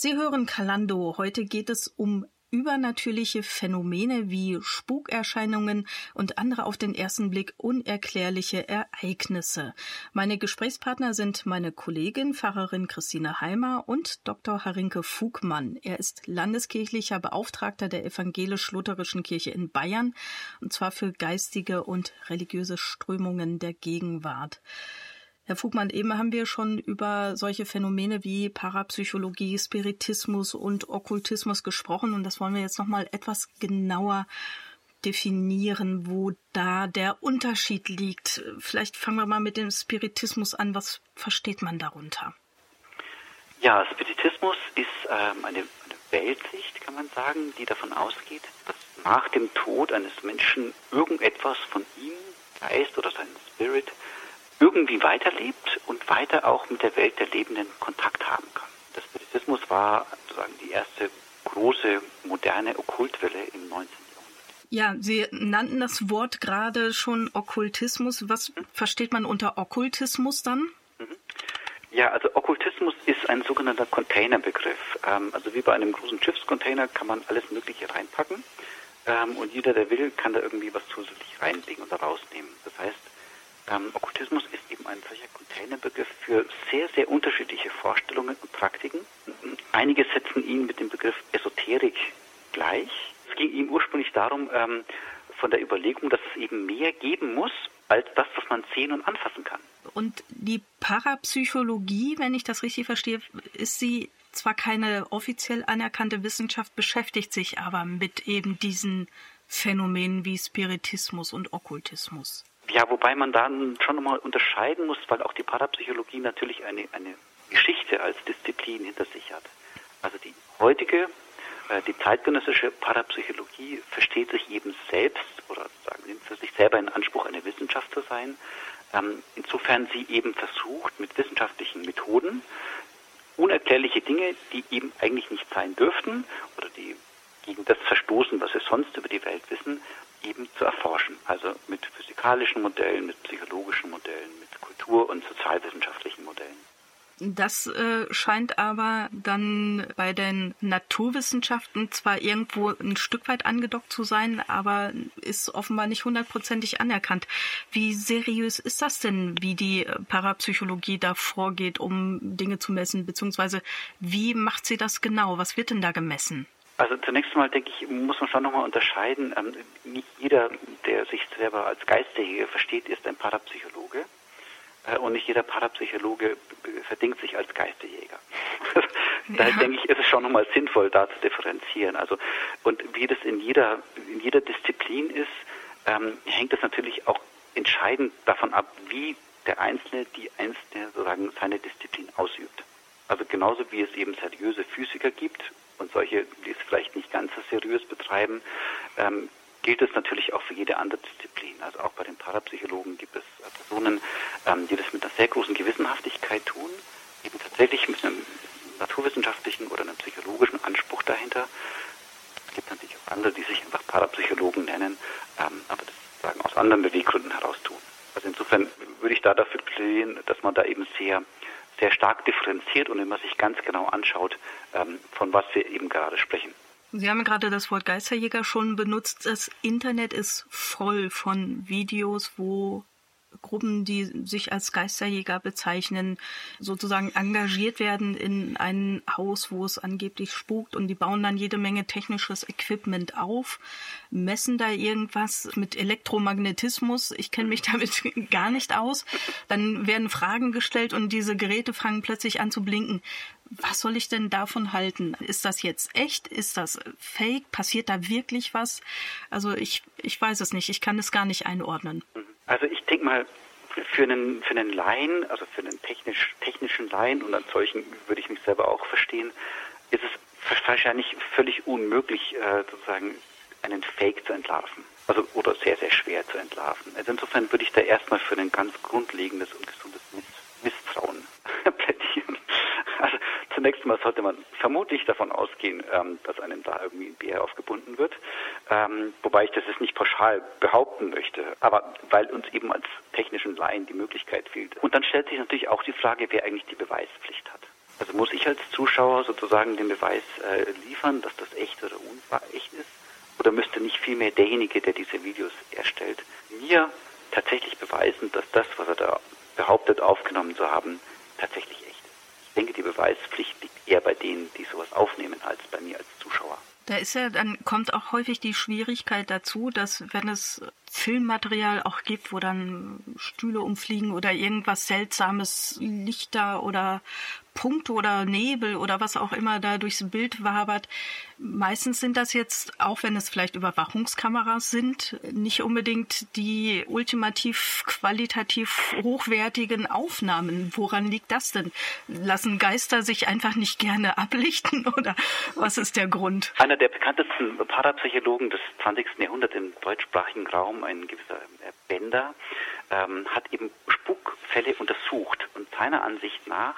Sie hören Kalando. Heute geht es um übernatürliche Phänomene wie Spukerscheinungen und andere auf den ersten Blick unerklärliche Ereignisse. Meine Gesprächspartner sind meine Kollegin Pfarrerin Christine Heimer und Dr. Harinke Fugmann. Er ist landeskirchlicher Beauftragter der evangelisch-lutherischen Kirche in Bayern und zwar für geistige und religiöse Strömungen der Gegenwart. Herr Fugmann, eben haben wir schon über solche Phänomene wie Parapsychologie, Spiritismus und Okkultismus gesprochen und das wollen wir jetzt noch mal etwas genauer definieren, wo da der Unterschied liegt. Vielleicht fangen wir mal mit dem Spiritismus an. Was versteht man darunter? Ja, Spiritismus ist ähm, eine, eine Weltsicht, kann man sagen, die davon ausgeht, dass nach dem Tod eines Menschen irgendetwas von ihm, Geist oder sein Spirit, irgendwie weiterlebt und weiter auch mit der Welt der Lebenden Kontakt haben kann. Der Spiritismus war sozusagen die erste große moderne Okkultwelle im 19. Jahrhundert. Ja, Sie nannten das Wort gerade schon Okkultismus. Was mhm. versteht man unter Okkultismus dann? Mhm. Ja, also Okkultismus ist ein sogenannter Containerbegriff. Ähm, also wie bei einem großen Schiffscontainer kann man alles Mögliche reinpacken ähm, und jeder, der will, kann da irgendwie was zusätzlich reinlegen oder rausnehmen. Das heißt, ähm, Okkultismus ist eben ein solcher Containerbegriff für sehr, sehr unterschiedliche Vorstellungen und Praktiken. Einige setzen ihn mit dem Begriff Esoterik gleich. Es ging ihm ursprünglich darum, ähm, von der Überlegung, dass es eben mehr geben muss, als das, was man sehen und anfassen kann. Und die Parapsychologie, wenn ich das richtig verstehe, ist sie zwar keine offiziell anerkannte Wissenschaft, beschäftigt sich aber mit eben diesen Phänomenen wie Spiritismus und Okkultismus. Ja, wobei man dann schon nochmal unterscheiden muss, weil auch die Parapsychologie natürlich eine, eine Geschichte als Disziplin hinter sich hat. Also die heutige, äh, die zeitgenössische Parapsychologie versteht sich eben selbst oder sagen, nimmt für sich selber in Anspruch, eine Wissenschaft zu sein. Ähm, insofern sie eben versucht, mit wissenschaftlichen Methoden unerklärliche Dinge, die eben eigentlich nicht sein dürften oder die gegen das verstoßen, was wir sonst über die Welt wissen, eben zu erforschen. Also mit physikalischen Modellen, mit psychologischen Modellen, mit kultur- und sozialwissenschaftlichen Modellen. Das äh, scheint aber dann bei den Naturwissenschaften zwar irgendwo ein Stück weit angedockt zu sein, aber ist offenbar nicht hundertprozentig anerkannt. Wie seriös ist das denn, wie die Parapsychologie da vorgeht, um Dinge zu messen, beziehungsweise wie macht sie das genau? Was wird denn da gemessen? Also zunächst einmal denke ich, muss man schon nochmal unterscheiden. Ähm, nicht jeder, der sich selber als Geistige versteht, ist ein Parapsychologe. Äh, und nicht jeder Parapsychologe verdingt sich als Geistejäger. (laughs) Daher ja. denke ich, ist es schon nochmal sinnvoll, da zu differenzieren. Also, und wie das in jeder, in jeder Disziplin ist, ähm, hängt es natürlich auch entscheidend davon ab, wie der Einzelne, die Einzelne sozusagen seine Disziplin ausübt. Also genauso wie es eben seriöse Physiker gibt und solche, die es vielleicht nicht ganz so seriös betreiben, ähm, gilt es natürlich auch für jede andere Disziplin. Also auch bei den Parapsychologen gibt es Personen, ähm, die das mit einer sehr großen Gewissenhaftigkeit tun, eben tatsächlich mit einem naturwissenschaftlichen oder einem psychologischen Anspruch dahinter. Es gibt natürlich auch andere, die sich einfach Parapsychologen nennen, ähm, aber das sagen aus anderen Beweggründen heraus tun. Also insofern würde ich da dafür plädieren, dass man da eben sehr sehr stark differenziert und wenn man sich ganz genau anschaut, ähm, von was wir eben gerade sprechen. Sie haben gerade das Wort Geisterjäger schon benutzt. Das Internet ist voll von Videos, wo Gruppen, die sich als Geisterjäger bezeichnen, sozusagen engagiert werden in ein Haus, wo es angeblich spukt und die bauen dann jede Menge technisches Equipment auf, messen da irgendwas mit Elektromagnetismus. Ich kenne mich (laughs) damit gar nicht aus. Dann werden Fragen gestellt und diese Geräte fangen plötzlich an zu blinken. Was soll ich denn davon halten? Ist das jetzt echt? Ist das fake? Passiert da wirklich was? Also ich, ich weiß es nicht. Ich kann es gar nicht einordnen. Also ich denke mal, für einen, für einen Laien, also für einen technisch, technischen Laien, und an solchen würde ich mich selber auch verstehen, ist es wahrscheinlich völlig unmöglich, äh, sozusagen einen Fake zu entlarven. Also, oder sehr, sehr schwer zu entlarven. Also insofern würde ich da erstmal für ein ganz grundlegendes und gesundes Misstrauen (laughs) plädieren. Also zunächst mal sollte man vermutlich davon ausgehen, ähm, dass einem da irgendwie ein Bär aufgebunden wird. Ähm, wobei ich das jetzt nicht pauschal behaupten möchte, aber weil uns eben als technischen Laien die Möglichkeit fehlt. Und dann stellt sich natürlich auch die Frage, wer eigentlich die Beweispflicht hat. Also muss ich als Zuschauer sozusagen den Beweis äh, liefern, dass das echt oder unwahr echt ist? Oder müsste nicht vielmehr derjenige, der diese Videos erstellt, mir tatsächlich beweisen, dass das, was er da behauptet, aufgenommen zu haben, tatsächlich echt ist? Ich denke, die Beweispflicht liegt eher bei denen, die sowas aufnehmen, als bei mir als Zuschauer. Da ist ja, dann kommt auch häufig die Schwierigkeit dazu, dass wenn es Filmmaterial auch gibt, wo dann Stühle umfliegen oder irgendwas Seltsames, Lichter oder Punkte oder Nebel oder was auch immer da durchs Bild wabert. Meistens sind das jetzt, auch wenn es vielleicht Überwachungskameras sind, nicht unbedingt die ultimativ qualitativ hochwertigen Aufnahmen. Woran liegt das denn? Lassen Geister sich einfach nicht gerne (laughs) ablichten oder was ist der Grund? Einer der bekanntesten Parapsychologen des 20. Jahrhunderts im deutschsprachigen Raum, ein gewisser Bender, ähm, hat eben Spukfälle untersucht und seiner Ansicht nach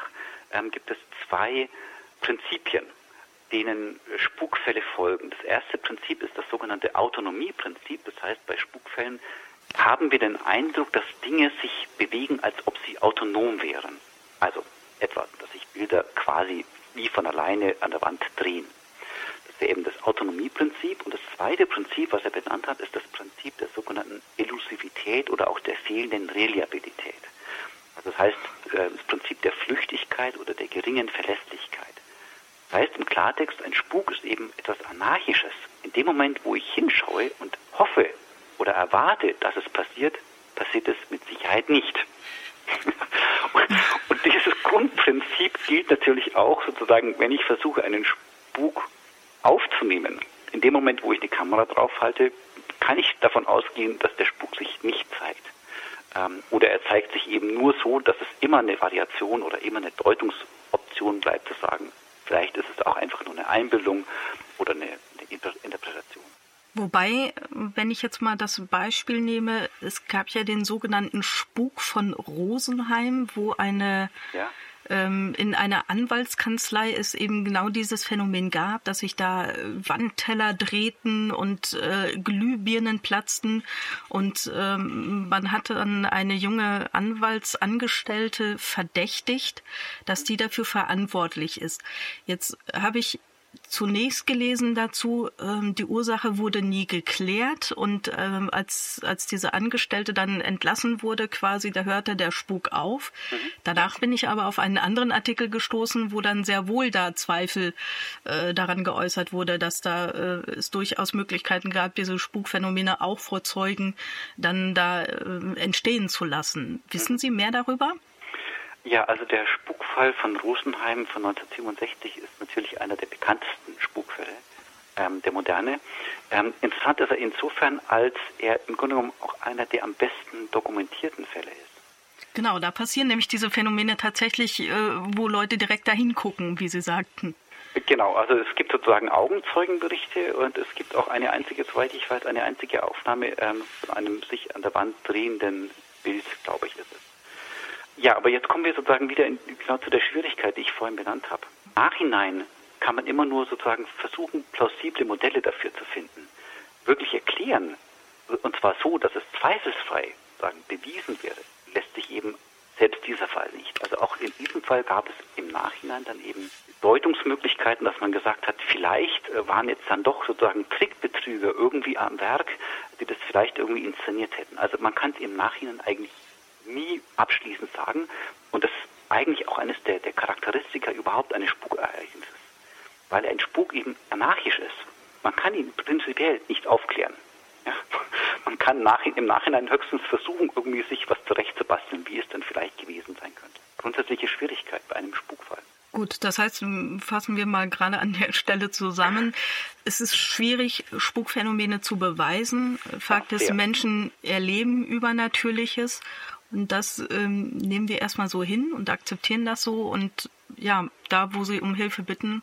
ähm, gibt es zwei Prinzipien, denen Spukfälle folgen. Das erste Prinzip ist das sogenannte Autonomieprinzip. Das heißt, bei Spukfällen haben wir den Eindruck, dass Dinge sich bewegen, als ob sie autonom wären. Also etwa, dass sich Bilder quasi wie von alleine an der Wand drehen. Wäre eben das Autonomieprinzip. Und das zweite Prinzip, was er benannt hat, ist das Prinzip der sogenannten Elusivität oder auch der fehlenden Reliabilität. Also das heißt, äh, das Prinzip der Flüchtigkeit oder der geringen Verlässlichkeit. Das heißt im Klartext, ein Spuk ist eben etwas Anarchisches. In dem Moment, wo ich hinschaue und hoffe oder erwarte, dass es passiert, passiert es mit Sicherheit nicht. (laughs) und dieses Grundprinzip gilt natürlich auch sozusagen, wenn ich versuche, einen Spuk aufzunehmen. In dem Moment, wo ich die Kamera draufhalte, kann ich davon ausgehen, dass der Spuk sich nicht zeigt. Ähm, oder er zeigt sich eben nur so, dass es immer eine Variation oder immer eine Deutungsoption bleibt zu sagen, vielleicht ist es auch einfach nur eine Einbildung oder eine, eine Interpretation. Wobei, wenn ich jetzt mal das Beispiel nehme, es gab ja den sogenannten Spuk von Rosenheim, wo eine ja ähm, in einer Anwaltskanzlei es eben genau dieses Phänomen gab, dass sich da äh, Wandteller drehten und äh, Glühbirnen platzten und ähm, man hatte dann eine junge Anwaltsangestellte verdächtigt, dass die dafür verantwortlich ist. Jetzt habe ich zunächst gelesen dazu, ähm, die Ursache wurde nie geklärt und ähm, als, als diese Angestellte dann entlassen wurde, quasi, da hörte der Spuk auf. Mhm. Danach bin ich aber auf einen anderen Artikel gestoßen, wo dann sehr wohl da Zweifel äh, daran geäußert wurde, dass da äh, es durchaus Möglichkeiten gab, diese Spukphänomene auch vor Zeugen dann da äh, entstehen zu lassen. Wissen Sie mehr darüber? Ja, also der Spukfall von Rosenheim von 1967 ist natürlich einer der bekanntesten Spukfälle ähm, der Moderne. Ähm, interessant ist er insofern, als er im Grunde genommen auch einer der am besten dokumentierten Fälle ist. Genau, da passieren nämlich diese Phänomene tatsächlich, äh, wo Leute direkt dahin gucken, wie Sie sagten. Genau, also es gibt sozusagen Augenzeugenberichte und es gibt auch eine einzige, soweit ich weiß, eine einzige Aufnahme ähm, von einem sich an der Wand drehenden Bild, glaube ich, ist es. Ja, aber jetzt kommen wir sozusagen wieder in, genau zu der Schwierigkeit, die ich vorhin benannt habe. Nachhinein kann man immer nur sozusagen versuchen, plausible Modelle dafür zu finden. Wirklich erklären, und zwar so, dass es zweifelsfrei sagen, bewiesen wäre, lässt sich eben selbst dieser Fall nicht. Also auch in diesem Fall gab es im Nachhinein dann eben Deutungsmöglichkeiten, dass man gesagt hat, vielleicht äh, waren jetzt dann doch sozusagen Trickbetrüger irgendwie am Werk, die das vielleicht irgendwie inszeniert hätten. Also man kann es im Nachhinein eigentlich nie abschließend sagen. Und das ist eigentlich auch eines der, der Charakteristika überhaupt eines Spukereignisses. Weil ein Spuk eben anarchisch ist. Man kann ihn prinzipiell nicht aufklären. Ja? Man kann nach, im Nachhinein höchstens versuchen, irgendwie sich was zurechtzubasteln, wie es dann vielleicht gewesen sein könnte. Grundsätzliche Schwierigkeit bei einem Spukfall. Gut, das heißt, fassen wir mal gerade an der Stelle zusammen. Es ist schwierig, Spukphänomene zu beweisen. Fakt ist, Menschen erleben Übernatürliches und das ähm, nehmen wir erstmal so hin und akzeptieren das so. Und ja, da, wo sie um Hilfe bitten,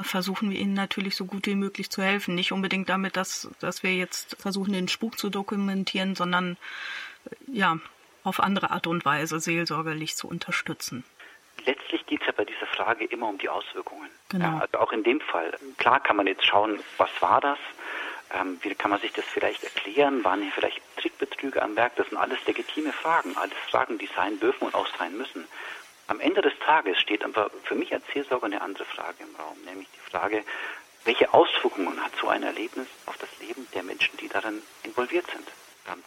versuchen wir ihnen natürlich so gut wie möglich zu helfen. Nicht unbedingt damit, dass, dass wir jetzt versuchen, den Spuk zu dokumentieren, sondern äh, ja, auf andere Art und Weise seelsorgerlich zu unterstützen. Letztlich geht es ja bei dieser Frage immer um die Auswirkungen. Genau. Ja, also auch in dem Fall. Klar kann man jetzt schauen, was war das? Ähm, wie kann man sich das vielleicht erklären? Waren hier vielleicht Trickbetrüge am Werk? Das sind alles legitime Fragen, alles Fragen, die sein dürfen und auch sein müssen. Am Ende des Tages steht aber für mich als Seelsorger eine andere Frage im Raum, nämlich die Frage, welche Auswirkungen hat so ein Erlebnis auf das Leben der Menschen, die darin involviert sind?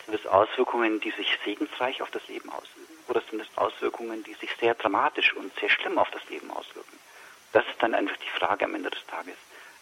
Sind es Auswirkungen, die sich segensreich auf das Leben ausüben? Oder sind es Auswirkungen, die sich sehr dramatisch und sehr schlimm auf das Leben auswirken? Das ist dann einfach die Frage am Ende des Tages,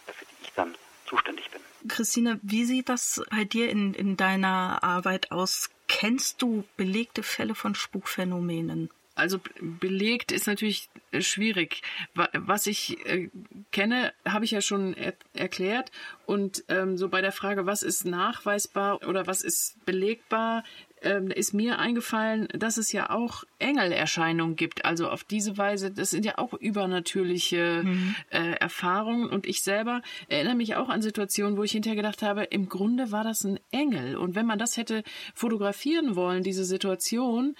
für die ich dann zuständig bin. Christine, wie sieht das bei dir in, in deiner Arbeit aus? Kennst du belegte Fälle von Spukphänomenen? Also belegt ist natürlich äh, schwierig. Was ich äh, kenne, habe ich ja schon er erklärt. Und ähm, so bei der Frage, was ist nachweisbar oder was ist belegbar, ähm, ist mir eingefallen, dass es ja auch Engelerscheinungen gibt. Also auf diese Weise, das sind ja auch übernatürliche mhm. äh, Erfahrungen. Und ich selber erinnere mich auch an Situationen, wo ich hinterher gedacht habe, im Grunde war das ein Engel. Und wenn man das hätte fotografieren wollen, diese Situation,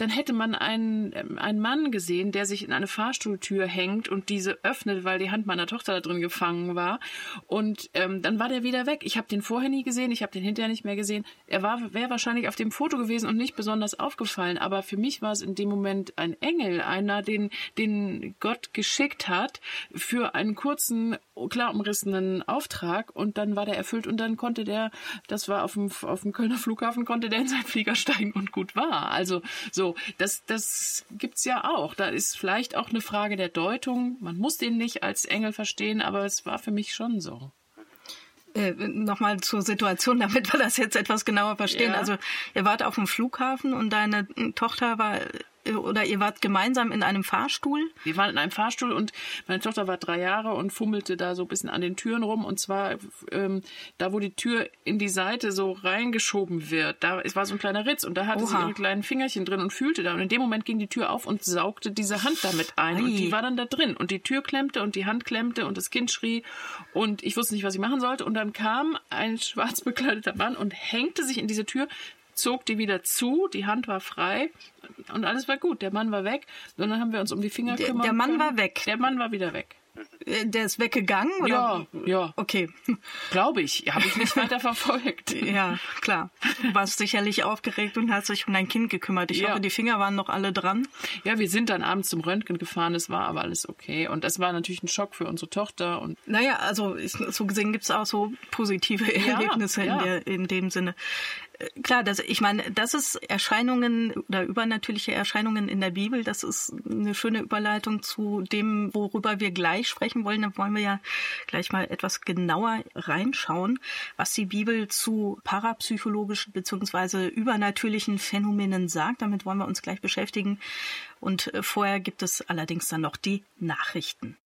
dann hätte man einen, ähm, einen Mann gesehen, der sich in eine Fahrstuhltür hängt und diese öffnet, weil die Hand meiner Tochter da drin gefangen war. Und ähm, dann war der wieder weg. Ich habe den vorher nie gesehen, ich habe den hinterher nicht mehr gesehen. Er war wäre wahrscheinlich auf dem Foto gewesen und nicht besonders aufgefallen. Aber für mich war es in dem Moment ein Engel, einer, den, den Gott geschickt hat für einen kurzen, klar umrissenen Auftrag. Und dann war der erfüllt und dann konnte der, das war auf dem, auf dem Kölner Flughafen, konnte der in seinen Flieger steigen und gut war. Also so das, das gibt's ja auch. Da ist vielleicht auch eine Frage der Deutung. Man muss den nicht als Engel verstehen, aber es war für mich schon so. Äh, Nochmal zur Situation, damit wir das jetzt etwas genauer verstehen. Ja. Also ihr wart auf dem Flughafen und deine Tochter war oder ihr wart gemeinsam in einem Fahrstuhl? Wir waren in einem Fahrstuhl und meine Tochter war drei Jahre und fummelte da so ein bisschen an den Türen rum und zwar ähm, da, wo die Tür in die Seite so reingeschoben wird. Da es war so ein kleiner Ritz und da hatte Oha. sie ihre kleinen Fingerchen drin und fühlte da und in dem Moment ging die Tür auf und saugte diese Hand damit ein Ei. und die war dann da drin und die Tür klemmte und die Hand klemmte und das Kind schrie und ich wusste nicht, was ich machen sollte und dann kam ein schwarz bekleideter Mann und hängte sich in diese Tür, zog die wieder zu, die Hand war frei und alles war gut. Der Mann war weg. Und dann haben wir uns um die Finger gekümmert. Der Mann können. war weg. Der Mann war wieder weg. Äh, der ist weggegangen? Oder? Ja, ja. Okay. (laughs) Glaube ich. Habe ich nicht weiter verfolgt. (laughs) ja, klar. Du warst sicherlich aufgeregt und hast dich um dein Kind gekümmert. Ich ja. hoffe, die Finger waren noch alle dran. Ja, wir sind dann abends zum Röntgen gefahren. Es war aber alles okay. Und das war natürlich ein Schock für unsere Tochter. Und naja, also so gesehen gibt es auch so positive Erlebnisse ja, ja. In, der, in dem Sinne klar, das, ich meine, das ist Erscheinungen oder übernatürliche Erscheinungen in der Bibel. Das ist eine schöne Überleitung zu dem, worüber wir gleich sprechen wollen. Da wollen wir ja gleich mal etwas genauer reinschauen, was die Bibel zu parapsychologischen beziehungsweise übernatürlichen Phänomenen sagt. Damit wollen wir uns gleich beschäftigen. Und äh, vorher gibt es allerdings dann noch die Nachrichten.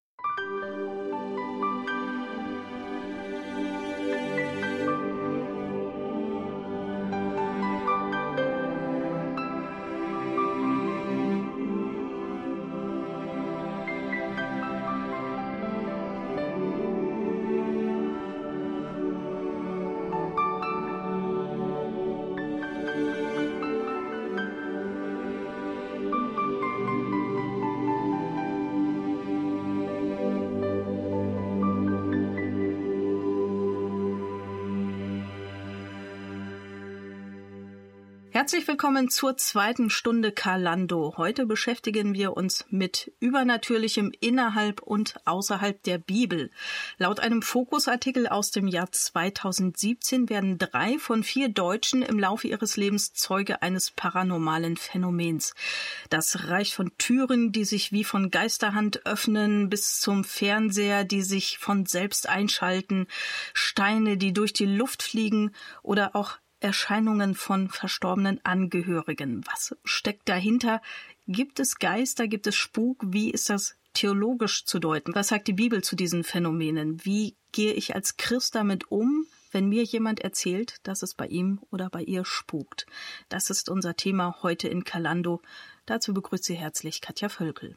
Herzlich willkommen zur zweiten Stunde Kalando. Heute beschäftigen wir uns mit Übernatürlichem innerhalb und außerhalb der Bibel. Laut einem Fokusartikel aus dem Jahr 2017 werden drei von vier Deutschen im Laufe ihres Lebens Zeuge eines paranormalen Phänomens. Das reicht von Türen, die sich wie von Geisterhand öffnen, bis zum Fernseher, die sich von selbst einschalten, Steine, die durch die Luft fliegen oder auch Erscheinungen von verstorbenen Angehörigen. Was steckt dahinter? Gibt es Geister? Gibt es Spuk? Wie ist das theologisch zu deuten? Was sagt die Bibel zu diesen Phänomenen? Wie gehe ich als Christ damit um, wenn mir jemand erzählt, dass es bei ihm oder bei ihr spukt? Das ist unser Thema heute in Kalando. Dazu begrüßt Sie herzlich Katja Völkel.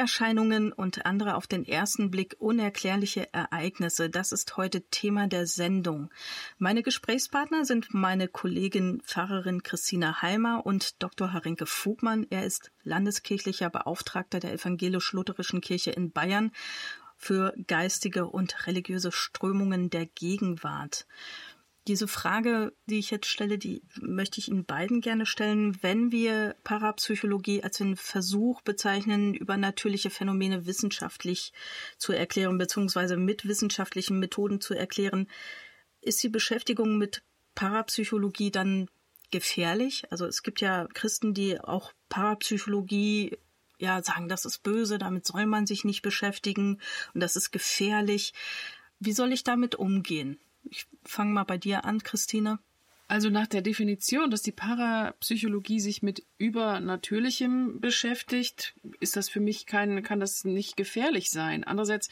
Spukerscheinungen und andere auf den ersten Blick unerklärliche Ereignisse, das ist heute Thema der Sendung. Meine Gesprächspartner sind meine Kollegin Pfarrerin Christina Heimer und Dr. Harinke Fugmann. Er ist landeskirchlicher Beauftragter der evangelisch-lutherischen Kirche in Bayern für geistige und religiöse Strömungen der Gegenwart. Diese Frage, die ich jetzt stelle, die möchte ich Ihnen beiden gerne stellen. Wenn wir Parapsychologie als einen Versuch bezeichnen, übernatürliche Phänomene wissenschaftlich zu erklären, beziehungsweise mit wissenschaftlichen Methoden zu erklären, ist die Beschäftigung mit Parapsychologie dann gefährlich? Also es gibt ja Christen, die auch Parapsychologie ja sagen, das ist böse, damit soll man sich nicht beschäftigen und das ist gefährlich. Wie soll ich damit umgehen? Ich fange mal bei dir an, Christine. Also nach der Definition, dass die Parapsychologie sich mit Übernatürlichem beschäftigt, ist das für mich kein, kann das nicht gefährlich sein. Andererseits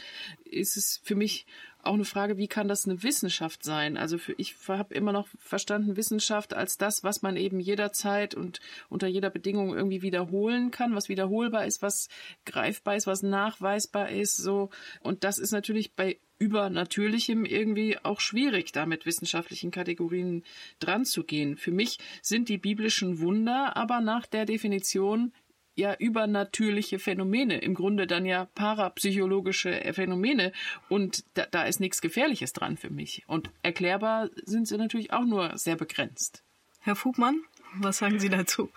ist es für mich auch eine Frage, wie kann das eine Wissenschaft sein? Also für, ich habe immer noch verstanden Wissenschaft als das, was man eben jederzeit und unter jeder Bedingung irgendwie wiederholen kann, was wiederholbar ist, was greifbar ist, was nachweisbar ist, so. Und das ist natürlich bei Übernatürlichem irgendwie auch schwierig, da mit wissenschaftlichen Kategorien dran zu gehen. Für mich sind die biblischen Wunder aber nach der Definition ja übernatürliche Phänomene, im Grunde dann ja parapsychologische Phänomene und da, da ist nichts Gefährliches dran für mich. Und erklärbar sind sie natürlich auch nur sehr begrenzt. Herr Fugmann, was sagen Sie dazu?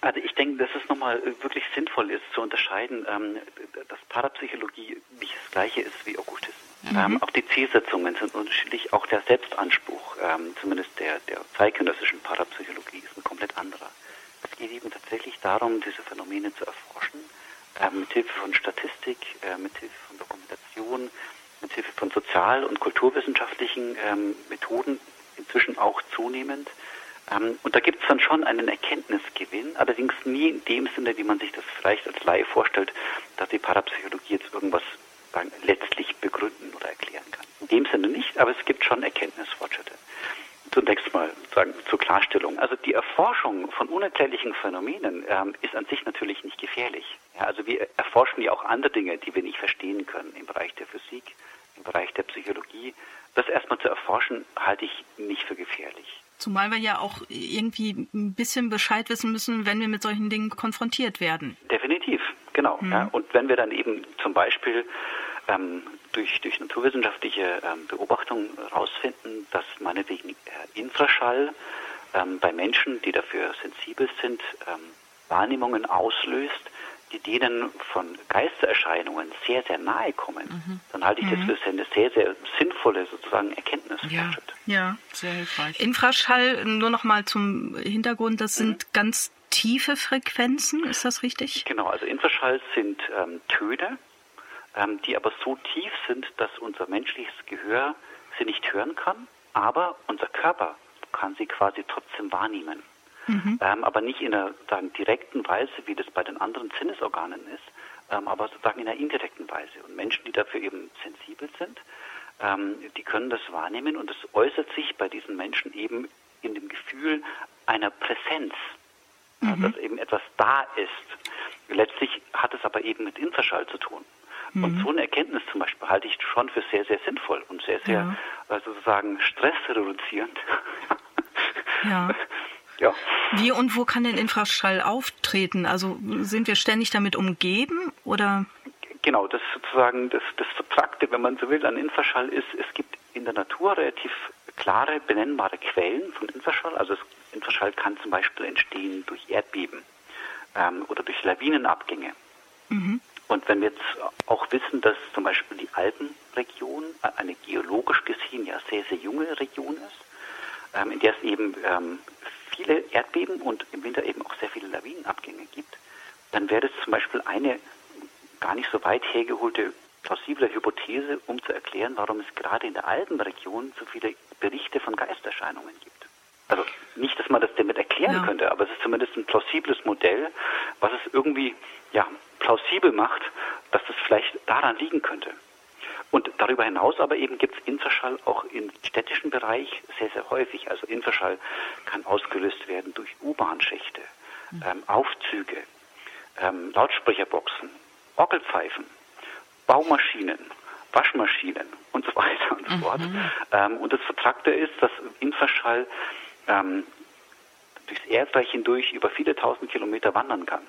Also ich denke, dass es nochmal wirklich sinnvoll ist zu unterscheiden, ähm, dass Parapsychologie nicht das gleiche ist wie Okkultismus. Mhm. Ähm, auch die Zielsetzungen sind unterschiedlich, auch der Selbstanspruch, ähm, zumindest der, der zeitgenössischen Parapsychologie, ist ein komplett anderer. Es geht eben tatsächlich darum, diese Phänomene zu erforschen, äh, mit Hilfe von Statistik, äh, mit Hilfe von Dokumentation, mit Hilfe von sozial- und kulturwissenschaftlichen ähm, Methoden, inzwischen auch zunehmend. Ähm, und da gibt es dann schon einen Erkenntnisgewinn, allerdings nie in dem Sinne, wie man sich das vielleicht als Laie vorstellt, dass die Parapsychologie jetzt irgendwas sagen, letztlich begründen oder erklären kann. In dem Sinne nicht, aber es gibt schon Erkenntnisfortschritte. Zunächst mal sagen zur Klarstellung. Also die Erforschung von unerklärlichen Phänomenen ähm, ist an sich natürlich nicht gefährlich. Ja, also wir erforschen ja auch andere Dinge, die wir nicht verstehen können im Bereich der Physik, im Bereich der Psychologie. Das erstmal zu erforschen, halte ich nicht für gefährlich. Zumal wir ja auch irgendwie ein bisschen Bescheid wissen müssen, wenn wir mit solchen Dingen konfrontiert werden. Definitiv, genau. Mhm. Ja, und wenn wir dann eben zum Beispiel ähm, durch, durch naturwissenschaftliche ähm, Beobachtungen herausfinden, dass meinetwegen äh, Infraschall ähm, bei Menschen, die dafür sensibel sind, ähm, Wahrnehmungen auslöst, die denen von Geistererscheinungen sehr, sehr nahe kommen, mhm. dann halte ich mhm. das für eine sehr, sehr sinnvolle sozusagen Erkenntnis. Ja, ja, sehr hilfreich. Infraschall, nur noch mal zum Hintergrund, das sind mhm. ganz tiefe Frequenzen, ist das richtig? Genau, also Infraschall sind ähm, Töne, ähm, die aber so tief sind, dass unser menschliches Gehör sie nicht hören kann, aber unser Körper kann sie quasi trotzdem wahrnehmen. Mhm. Ähm, aber nicht in einer sagen, direkten Weise, wie das bei den anderen Sinnesorganen ist, ähm, aber sozusagen in einer indirekten Weise. Und Menschen, die dafür eben sensibel sind, ähm, die können das wahrnehmen und es äußert sich bei diesen Menschen eben in dem Gefühl einer Präsenz, mhm. dass eben etwas da ist. Letztlich hat es aber eben mit Infraschall zu tun. Mhm. Und so eine Erkenntnis zum Beispiel halte ich schon für sehr, sehr sinnvoll und sehr, sehr ja. äh, sozusagen stressreduzierend. (laughs) Ja. ja. Wie und wo kann denn Infraschall auftreten? Also sind wir ständig damit umgeben oder? Genau, das sozusagen das, das Subtrakte, wenn man so will, an Infraschall ist, es gibt in der Natur relativ klare, benennbare Quellen von Infraschall. Also Infraschall kann zum Beispiel entstehen durch Erdbeben ähm, oder durch Lawinenabgänge. Mhm. Und wenn wir jetzt auch wissen, dass zum Beispiel die Alpenregion eine geologisch gesehen ja sehr, sehr junge Region ist, ähm, in der es eben ähm, viele Erdbeben und im Winter eben auch sehr viele Lawinenabgänge gibt, dann wäre es zum Beispiel eine gar nicht so weit hergeholte plausible Hypothese, um zu erklären, warum es gerade in der Alpenregion so viele Berichte von Geisterscheinungen gibt. Also nicht, dass man das damit erklären ja. könnte, aber es ist zumindest ein plausibles Modell, was es irgendwie ja, plausibel macht, dass das vielleicht daran liegen könnte. Und darüber hinaus aber eben gibt es Infraschall auch im städtischen Bereich sehr, sehr häufig. Also Infraschall kann ausgelöst werden durch U-Bahn-Schächte, mhm. ähm, Aufzüge, ähm, Lautsprecherboxen, Orgelpfeifen, Baumaschinen, Waschmaschinen und so weiter und so mhm. fort. Ähm, und das Vertragte ist, dass Infraschall ähm, durchs Erdreich hindurch über viele tausend Kilometer wandern kann.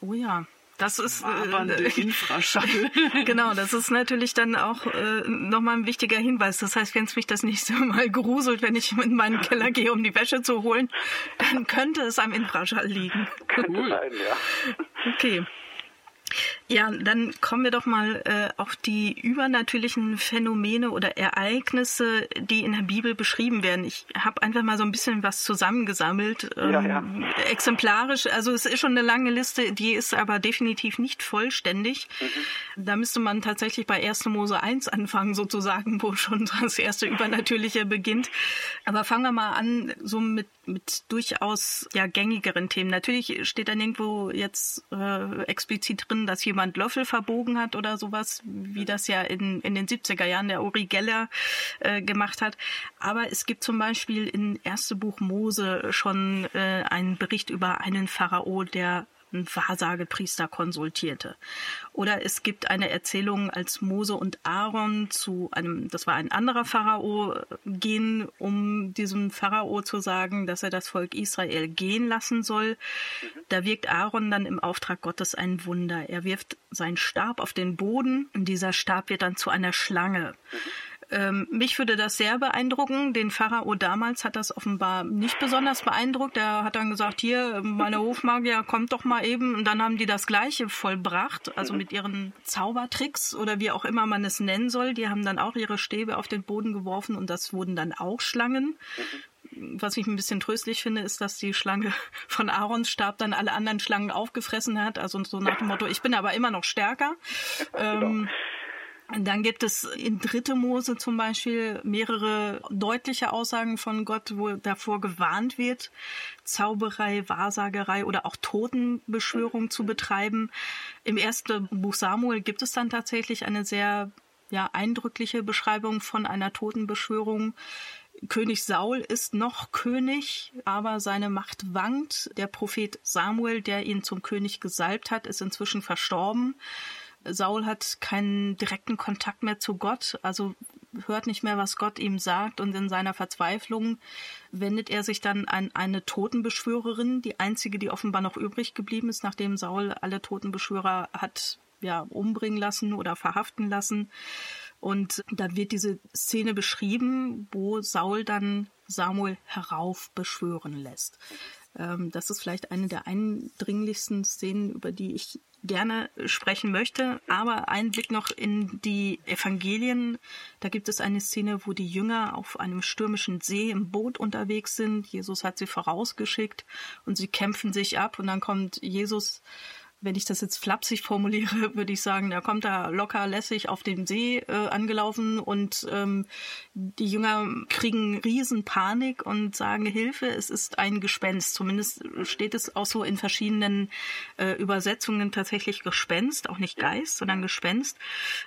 Oh ja. Das ist äh, Infraschall. (laughs) genau, das ist natürlich dann auch äh, nochmal ein wichtiger Hinweis. Das heißt, wenn es mich das nächste (laughs) Mal gruselt, wenn ich in meinen Keller gehe, um die Wäsche zu holen, dann könnte es am Infraschall liegen. Könnte sein, ja. Okay. Ja, dann kommen wir doch mal äh, auf die übernatürlichen Phänomene oder Ereignisse, die in der Bibel beschrieben werden. Ich habe einfach mal so ein bisschen was zusammengesammelt, ähm, ja, ja. exemplarisch. Also es ist schon eine lange Liste, die ist aber definitiv nicht vollständig. Mhm. Da müsste man tatsächlich bei 1. Mose 1 anfangen, sozusagen, wo schon (laughs) das erste Übernatürliche beginnt. Aber fangen wir mal an, so mit mit durchaus ja gängigeren Themen. Natürlich steht dann irgendwo jetzt äh, explizit drin, dass jemand Löffel verbogen hat oder sowas, wie das ja in, in den 70er Jahren der Uri Geller äh, gemacht hat. Aber es gibt zum Beispiel in erste Buch Mose schon äh, einen Bericht über einen Pharao, der Wahrsagepriester konsultierte. Oder es gibt eine Erzählung, als Mose und Aaron zu einem, das war ein anderer Pharao, gehen, um diesem Pharao zu sagen, dass er das Volk Israel gehen lassen soll. Da wirkt Aaron dann im Auftrag Gottes ein Wunder. Er wirft seinen Stab auf den Boden und dieser Stab wird dann zu einer Schlange. Mhm. Ähm, mich würde das sehr beeindrucken. Den Pharao damals hat das offenbar nicht besonders beeindruckt. Er hat dann gesagt, hier, meine (laughs) Hofmagier, kommt doch mal eben. Und dann haben die das Gleiche vollbracht, also mit ihren Zaubertricks oder wie auch immer man es nennen soll. Die haben dann auch ihre Stäbe auf den Boden geworfen und das wurden dann auch Schlangen was ich ein bisschen tröstlich finde, ist, dass die Schlange (laughs) von Aarons Stab dann alle anderen Schlangen aufgefressen hat. Also so nach dem Motto, ich bin aber immer noch stärker. (laughs) Genau. Dann gibt es in Dritte Mose zum Beispiel mehrere deutliche Aussagen von Gott, wo davor gewarnt wird, Zauberei, Wahrsagerei oder auch Totenbeschwörung zu betreiben. Im ersten Buch Samuel gibt es dann tatsächlich eine sehr ja, eindrückliche Beschreibung von einer Totenbeschwörung. König Saul ist noch König, aber seine Macht wankt. Der Prophet Samuel, der ihn zum König gesalbt hat, ist inzwischen verstorben. Saul hat keinen direkten Kontakt mehr zu Gott, also hört nicht mehr, was Gott ihm sagt und in seiner Verzweiflung wendet er sich dann an eine Totenbeschwörerin, die einzige, die offenbar noch übrig geblieben ist, nachdem Saul alle Totenbeschwörer hat ja umbringen lassen oder verhaften lassen. Und da wird diese Szene beschrieben, wo Saul dann Samuel heraufbeschwören lässt. Ähm, das ist vielleicht eine der eindringlichsten Szenen, über die ich gerne sprechen möchte. Aber ein Blick noch in die Evangelien. Da gibt es eine Szene, wo die Jünger auf einem stürmischen See im Boot unterwegs sind. Jesus hat sie vorausgeschickt und sie kämpfen sich ab und dann kommt Jesus wenn ich das jetzt flapsig formuliere, (laughs) würde ich sagen, er kommt da locker lässig auf dem See äh, angelaufen und ähm, die Jünger kriegen riesen Panik und sagen Hilfe, es ist ein Gespenst. Zumindest steht es auch so in verschiedenen äh, Übersetzungen tatsächlich Gespenst, auch nicht Geist, sondern Gespenst.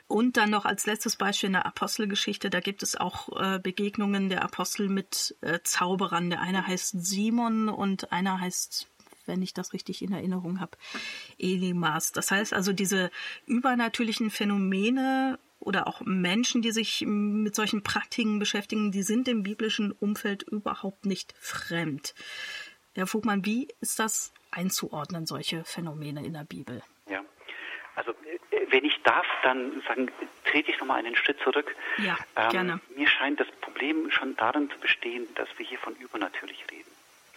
Und dann noch als letztes Beispiel in der Apostelgeschichte, da gibt es auch äh, Begegnungen der Apostel mit äh, Zauberern. Der eine heißt Simon und einer heißt wenn ich das richtig in Erinnerung habe, Elimas. Das heißt also, diese übernatürlichen Phänomene oder auch Menschen, die sich mit solchen Praktiken beschäftigen, die sind im biblischen Umfeld überhaupt nicht fremd. Herr Vogtmann, wie ist das einzuordnen, solche Phänomene in der Bibel? Ja, also äh, wenn ich darf, dann sagen, trete ich nochmal einen Schritt zurück. Ja, ähm, gerne. Mir scheint das Problem schon darin zu bestehen, dass wir hier von übernatürlich reden.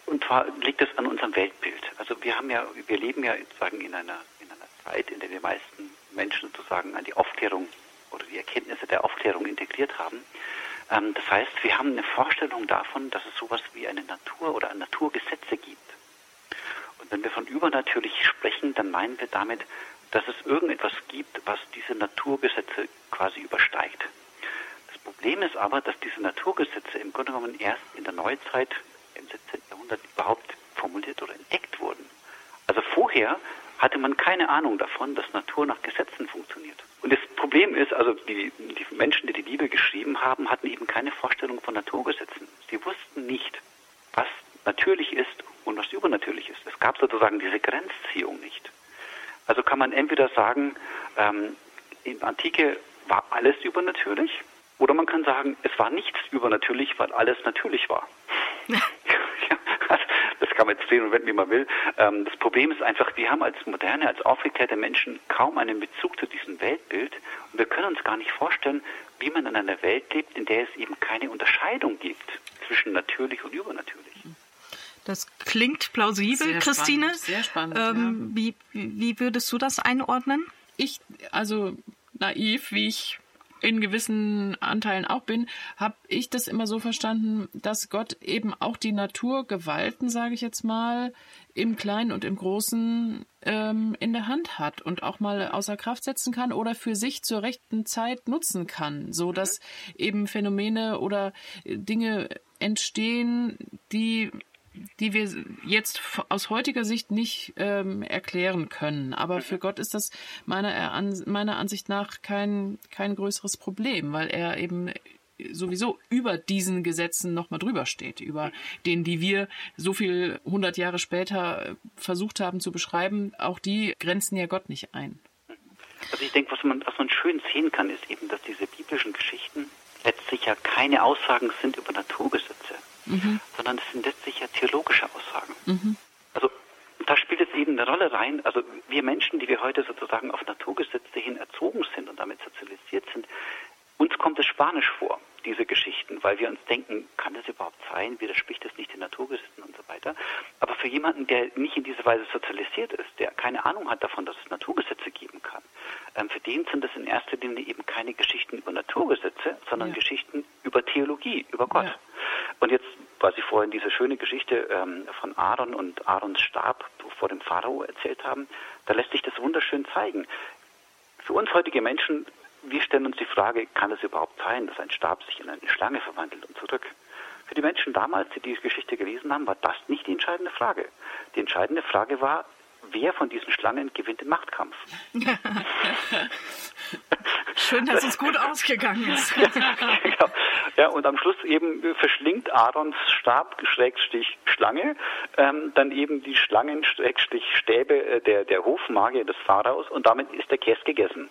Und zwar liegt es an unserem Weltbild. Also wir haben ja, wir leben ja sozusagen in einer, in einer Zeit, in der die meisten Menschen sozusagen an die Aufklärung oder die Erkenntnisse der Aufklärung integriert haben. Ähm, das heißt, wir haben eine Vorstellung davon, dass es sowas wie eine Natur oder Naturgesetze gibt. Und wenn wir von übernatürlich sprechen, dann meinen wir damit, dass es irgendetwas gibt, was diese Naturgesetze quasi übersteigt. Das Problem ist aber, dass diese Naturgesetze im Grunde genommen erst in der Neuzeit im 17. Jahrhundert überhaupt formuliert oder entdeckt wurden. Also vorher hatte man keine Ahnung davon, dass Natur nach Gesetzen funktioniert. Und das Problem ist, also die, die Menschen, die die Bibel geschrieben haben, hatten eben keine Vorstellung von Naturgesetzen. Sie wussten nicht, was natürlich ist und was übernatürlich ist. Es gab sozusagen diese Grenzziehung nicht. Also kann man entweder sagen, ähm, in Antike war alles übernatürlich, oder man kann sagen, es war nichts übernatürlich, weil alles natürlich war. (laughs) Kann man jetzt drehen und wenden, wie man will. Ähm, das Problem ist einfach, wir haben als moderne, als aufgeklärte Menschen kaum einen Bezug zu diesem Weltbild und wir können uns gar nicht vorstellen, wie man in einer Welt lebt, in der es eben keine Unterscheidung gibt zwischen natürlich und übernatürlich. Das klingt plausibel, sehr Christine. Spannend, sehr spannend. Ähm, ja. wie, wie würdest du das einordnen? Ich, also naiv, wie ich in gewissen Anteilen auch bin, habe ich das immer so verstanden, dass Gott eben auch die Naturgewalten, sage ich jetzt mal, im Kleinen und im Großen ähm, in der Hand hat und auch mal außer Kraft setzen kann oder für sich zur rechten Zeit nutzen kann, so dass eben Phänomene oder Dinge entstehen, die die wir jetzt aus heutiger Sicht nicht ähm, erklären können. Aber für Gott ist das meiner, meiner Ansicht nach kein, kein größeres Problem, weil er eben sowieso über diesen Gesetzen nochmal drüber steht, über denen, die wir so viel hundert Jahre später versucht haben zu beschreiben. Auch die grenzen ja Gott nicht ein. Also ich denke, was man, was man schön sehen kann, ist eben, dass diese biblischen Geschichten letztlich ja keine Aussagen sind über Naturgesetze mhm. sondern es sind letztlich ja theologische Aussagen. Mhm. Also da spielt es eben eine Rolle rein. Also wir Menschen, die wir heute sozusagen auf Naturgesetze hin erzogen sind und damit sozialisiert sind, uns kommt es spanisch vor, diese Geschichten, weil wir uns denken, kann das überhaupt sein? Widerspricht das nicht den Naturgesetzen und so weiter? Aber für jemanden, der nicht in dieser Weise sozialisiert ist, der keine Ahnung hat davon, dass es Naturgesetze geben kann, ähm, für den sind das in erster Linie eben keine Geschichten über Naturgesetze, sondern ja. Geschichten über Theologie, über Gott. Ja. Und jetzt, was Sie vorhin diese schöne Geschichte ähm, von Aaron und Aarons Stab vor dem Pharao erzählt haben, da lässt sich das wunderschön zeigen. Für uns heutige Menschen, wir stellen uns die Frage, kann es überhaupt sein, dass ein Stab sich in eine Schlange verwandelt und zurück? Für die Menschen damals, die diese Geschichte gelesen haben, war das nicht die entscheidende Frage. Die entscheidende Frage war, wer von diesen Schlangen gewinnt den Machtkampf? (laughs) Schön, dass es gut ausgegangen ist. (laughs) genau. Ja, und am Schluss eben verschlingt Aarons Stab, Schrägstich Schlange, ähm, dann eben die Schlangen, Schrägstich Stäbe äh, der, der Hofmagier des Pharaos und damit ist der Käse gegessen.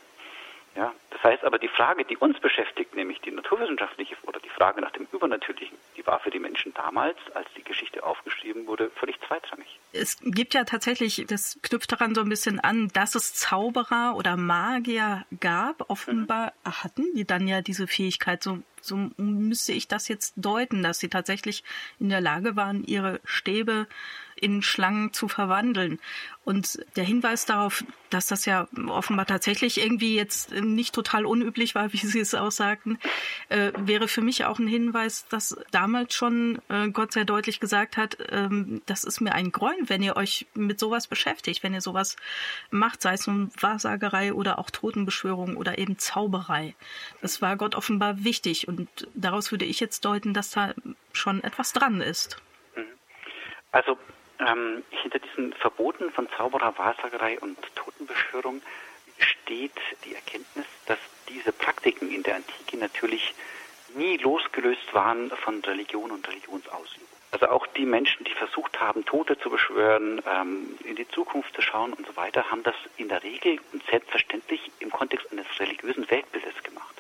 Ja, das heißt aber, die Frage, die uns beschäftigt, nämlich die naturwissenschaftliche oder die Frage nach dem Übernatürlichen, die war für die Menschen damals, als die Geschichte aufgeschrieben wurde, völlig zweitrangig. Es gibt ja tatsächlich, das knüpft daran so ein bisschen an, dass es Zauberer oder Magier gab. Offenbar mhm. hatten die dann ja diese Fähigkeit, so so müsste ich das jetzt deuten, dass sie tatsächlich in der Lage waren, ihre Stäbe in Schlangen zu verwandeln. Und der Hinweis darauf, dass das ja offenbar tatsächlich irgendwie jetzt nicht total unüblich war, (laughs) wie Sie es auch sagten, äh, wäre für mich auch ein Hinweis, dass damals schon äh, Gott sehr deutlich gesagt hat, ähm, das ist mir ein Gräuel, wenn ihr euch mit sowas beschäftigt, wenn ihr sowas macht, sei es nun Wahrsagerei oder auch Totenbeschwörung oder eben Zauberei. Das war Gott offenbar wichtig und daraus würde ich jetzt deuten, dass da schon etwas dran ist. Mhm. Also ähm, hinter diesen Verboten von Zauberer, Wahrsagerei und Totenbeschwörung steht die Erkenntnis, dass diese Praktiken in der Antike natürlich nie losgelöst waren von Religion und Religionsausübung. Also auch die Menschen, die versucht haben, Tote zu beschwören, ähm, in die Zukunft zu schauen und so weiter, haben das in der Regel und selbstverständlich im Kontext eines religiösen Weltbildes gemacht.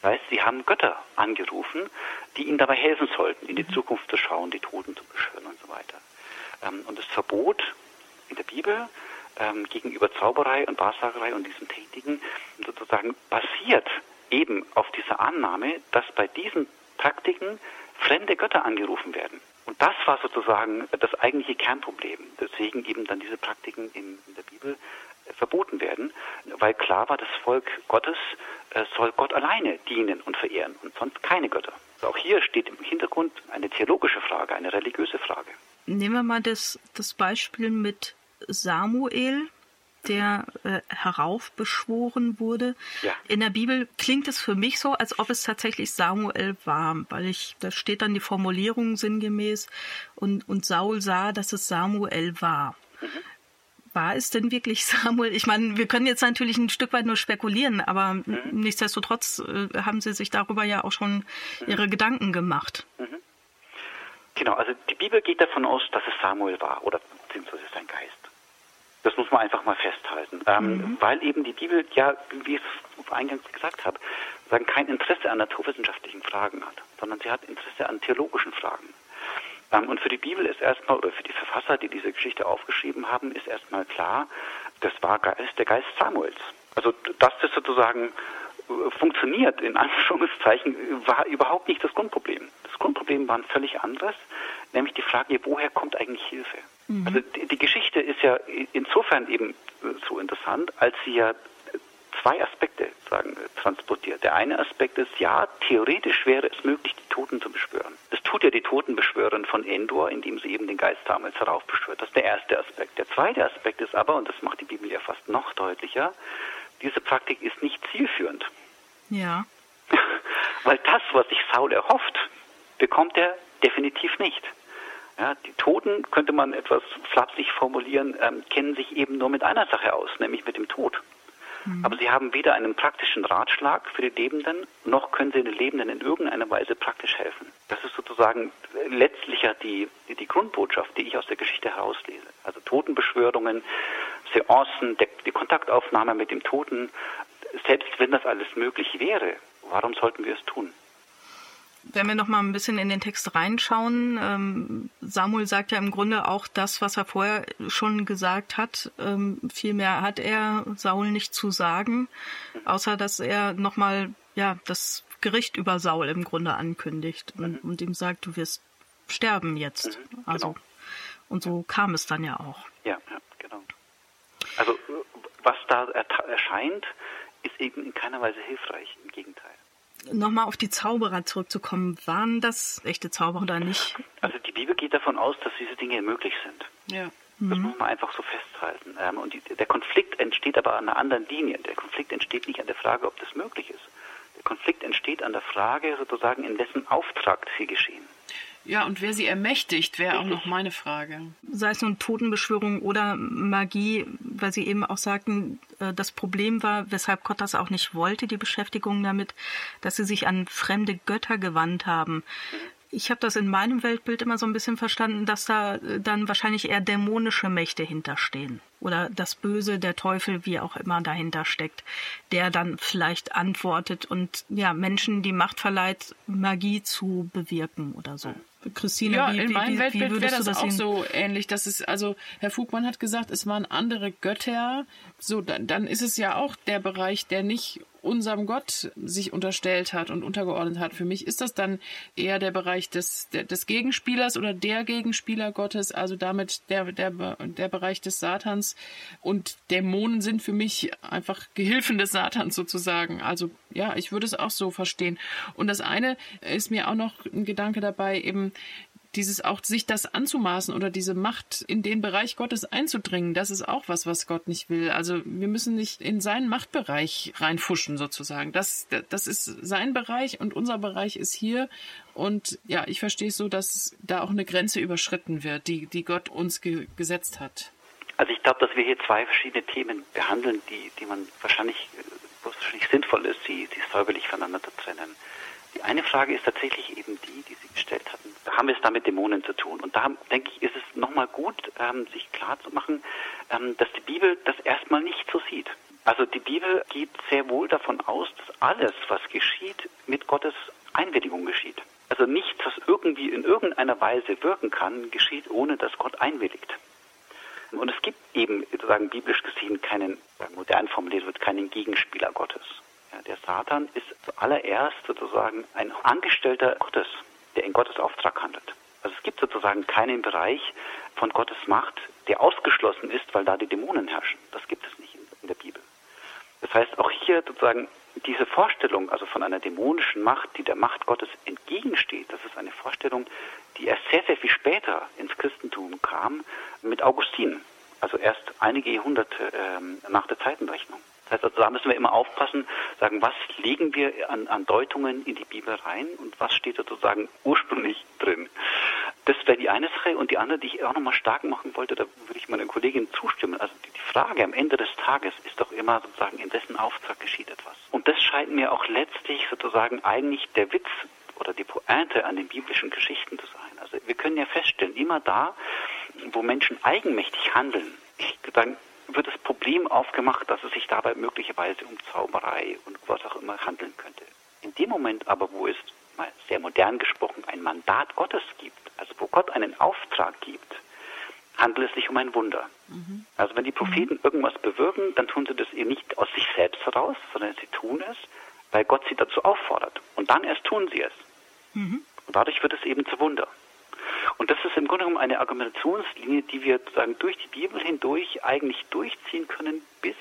Das heißt, sie haben Götter angerufen, die ihnen dabei helfen sollten, in die Zukunft zu schauen, die Toten zu beschwören und so weiter. Ähm, und das Verbot in der Bibel ähm, gegenüber Zauberei und Wahrsagerei und diesen Tätigen sozusagen basiert eben auf dieser Annahme, dass bei diesen Praktiken fremde Götter angerufen werden. Und das war sozusagen das eigentliche Kernproblem, deswegen eben dann diese Praktiken in, in der Bibel äh, verboten werden, weil klar war, das Volk Gottes äh, soll Gott alleine dienen und verehren und sonst keine Götter. Also auch hier steht im Hintergrund eine theologische Frage, eine religiöse Frage. Nehmen wir mal das, das Beispiel mit Samuel, der äh, heraufbeschworen wurde. Ja. In der Bibel klingt es für mich so, als ob es tatsächlich Samuel war, weil ich, da steht dann die Formulierung sinngemäß und, und Saul sah, dass es Samuel war. Mhm. War es denn wirklich (laughs) Samuel? Ich meine, wir können jetzt natürlich ein Stück weit nur spekulieren, aber mhm. nichtsdestotrotz äh, haben Sie sich darüber ja auch schon mhm. Ihre Gedanken gemacht. Mhm. Genau, also die Bibel geht davon aus, dass es Samuel war oder beziehungsweise sein Geist. Das muss man einfach mal festhalten. Ähm, mhm. Weil eben die Bibel, ja, wie ich es eingangs gesagt habe, sagen, kein Interesse an naturwissenschaftlichen Fragen hat, sondern sie hat Interesse an theologischen Fragen. Ähm, und für die Bibel ist erstmal, oder für die Verfasser, die diese Geschichte aufgeschrieben haben, ist erstmal klar, das war Geist, der Geist Samuels. Also, dass das sozusagen äh, funktioniert, in (laughs) Anführungszeichen, war überhaupt nicht das Grundproblem. Grundproblem war ein völlig anderes, nämlich die Frage, woher kommt eigentlich Hilfe? Mhm. Also die, die, Geschichte ist ja insofern eben äh, so interessant, als sie ja zwei Aspekte sagen, transportiert. Der eine Aspekt ist, ja, theoretisch wäre es möglich, die Toten zu beschwören. Das tut ja die Totenbeschwörerin von Endor, indem sie eben den Geist damals heraufbeschwört. Das ist der erste Aspekt. Der zweite Aspekt ist aber, und das macht die Bibel ja fast noch deutlicher, diese Praktik ist nicht zielführend. Ja. (laughs) Weil das, was sich Saul erhofft, bekommt er definitiv nicht. Ja, die Toten, könnte man etwas flapsig formulieren, ähm, kennen sich eben nur mit einer Sache aus, nämlich mit dem Tod. Mhm. Aber sie haben weder einen praktischen Ratschlag für die Lebenden, noch können sie den Lebenden in irgendeiner Weise praktisch helfen. Das ist sozusagen letztlich ja die, die, die Grundbotschaft, die ich aus der Geschichte herauslese. Also Totenbeschwörungen, Seancen, der, die Kontaktaufnahme mit dem Toten, selbst wenn das alles möglich wäre, warum sollten wir es tun? Wenn wir noch mal ein bisschen in den Text reinschauen, ähm, Samuel sagt ja im Grunde auch das, was er vorher schon gesagt hat. Ähm, viel mehr hat er Saul nicht zu sagen, außer dass er noch mal ja das Gericht über Saul im Grunde ankündigt und, und ihm sagt, du wirst sterben jetzt. Mhm, also genau. und so kam es dann ja auch. Ja, ja, genau. Also was da erscheint, ist eben in keiner Weise hilfreich. Im Gegenteil nochmal auf die Zauberer zurückzukommen, waren das echte Zauberer oder nicht? Also die Bibel geht davon aus, dass diese Dinge möglich sind. Ja. Das mhm. muss man einfach so festhalten. Ähm, und der Konflikt entsteht aber an einer anderen Linie. Der Konflikt entsteht nicht an der Frage, ob das möglich ist. Der Konflikt entsteht an der Frage, sozusagen, in wessen Auftrag sie geschehen. Ja, und wer sie ermächtigt, wäre auch noch meine Frage. Sei es nun Totenbeschwörung oder Magie, weil Sie eben auch sagten, äh, das Problem war, weshalb Gott das auch nicht wollte, die Beschäftigung damit, dass sie sich an fremde Götter gewandt haben. Ich habe das in meinem Weltbild immer so ein bisschen verstanden, dass da äh, dann wahrscheinlich eher dämonische Mächte hinterstehen. Oder das Böse, der Teufel, wie auch immer dahinter steckt, der dann vielleicht antwortet und ja, Menschen die Macht verleiht, Magie zu bewirken oder so. Christine, ja, wie, in meinem wie, Weltbild wäre das, das auch so ähnlich. Das ist also Herr Fugmann hat gesagt, es waren andere Götter. So dann, dann ist es ja auch der Bereich, der nicht unserem Gott sich unterstellt hat und untergeordnet hat. Für mich ist das dann eher der Bereich des, des Gegenspielers oder der Gegenspieler Gottes, also damit der, der, der Bereich des Satans. Und Dämonen sind für mich einfach Gehilfen des Satans sozusagen. Also ja, ich würde es auch so verstehen. Und das eine ist mir auch noch ein Gedanke dabei, eben dieses auch sich das anzumaßen oder diese Macht in den Bereich Gottes einzudringen, das ist auch was, was Gott nicht will. Also wir müssen nicht in seinen Machtbereich reinfuschen sozusagen. Das, das ist sein Bereich und unser Bereich ist hier. Und ja, ich verstehe es so, dass da auch eine Grenze überschritten wird, die, die Gott uns ge gesetzt hat. Also ich glaube, dass wir hier zwei verschiedene Themen behandeln, die, die man wahrscheinlich, wahrscheinlich sinnvoll ist, sie, sie säuberlich voneinander zu trennen. Die eine Frage ist tatsächlich eben die, die Sie gestellt hatten. Da haben wir es da mit Dämonen zu tun. Und da, denke ich, ist es nochmal gut, ähm, sich klar zu machen, ähm, dass die Bibel das erstmal nicht so sieht. Also die Bibel geht sehr wohl davon aus, dass alles, was geschieht, mit Gottes Einwilligung geschieht. Also nichts, was irgendwie in irgendeiner Weise wirken kann, geschieht, ohne dass Gott einwilligt. Und es gibt eben sozusagen biblisch gesehen keinen, modern formuliert wird, keinen Gegenspieler Gottes. Ja, der Satan ist zuallererst sozusagen ein Angestellter Gottes, der in Gottes Auftrag handelt. Also es gibt sozusagen keinen Bereich von Gottes Macht, der ausgeschlossen ist, weil da die Dämonen herrschen. Das gibt es nicht in der Bibel. Das heißt, auch hier sozusagen diese Vorstellung, also von einer dämonischen Macht, die der Macht Gottes entgegensteht, das ist eine Vorstellung, die erst sehr, sehr viel später ins Christentum kam, mit Augustin, also erst einige Jahrhunderte ähm, nach der Zeitenrechnung. Das heißt, also da müssen wir immer aufpassen, sagen, was legen wir an, an Deutungen in die Bibel rein und was steht sozusagen ursprünglich drin. Das wäre die eine Sache. Und die andere, die ich auch nochmal stark machen wollte, da würde ich meiner Kollegin zustimmen. Also die, die Frage am Ende des Tages ist doch immer sozusagen, in wessen Auftrag geschieht etwas. Und das scheint mir auch letztlich sozusagen eigentlich der Witz oder die Pointe an den biblischen Geschichten zu sein. Also wir können ja feststellen, immer da, wo Menschen eigenmächtig handeln, ich sagen, wird das Problem aufgemacht, dass es sich dabei möglicherweise um Zauberei und was auch immer handeln könnte. In dem Moment aber, wo es mal sehr modern gesprochen ein Mandat Gottes gibt, also wo Gott einen Auftrag gibt, handelt es sich um ein Wunder. Mhm. Also wenn die Propheten mhm. irgendwas bewirken, dann tun sie das eben nicht aus sich selbst heraus, sondern sie tun es, weil Gott sie dazu auffordert. Und dann erst tun sie es. Mhm. Und dadurch wird es eben zu Wunder. Und das ist im Grunde genommen eine Argumentationslinie, die wir sozusagen durch die Bibel hindurch eigentlich durchziehen können bis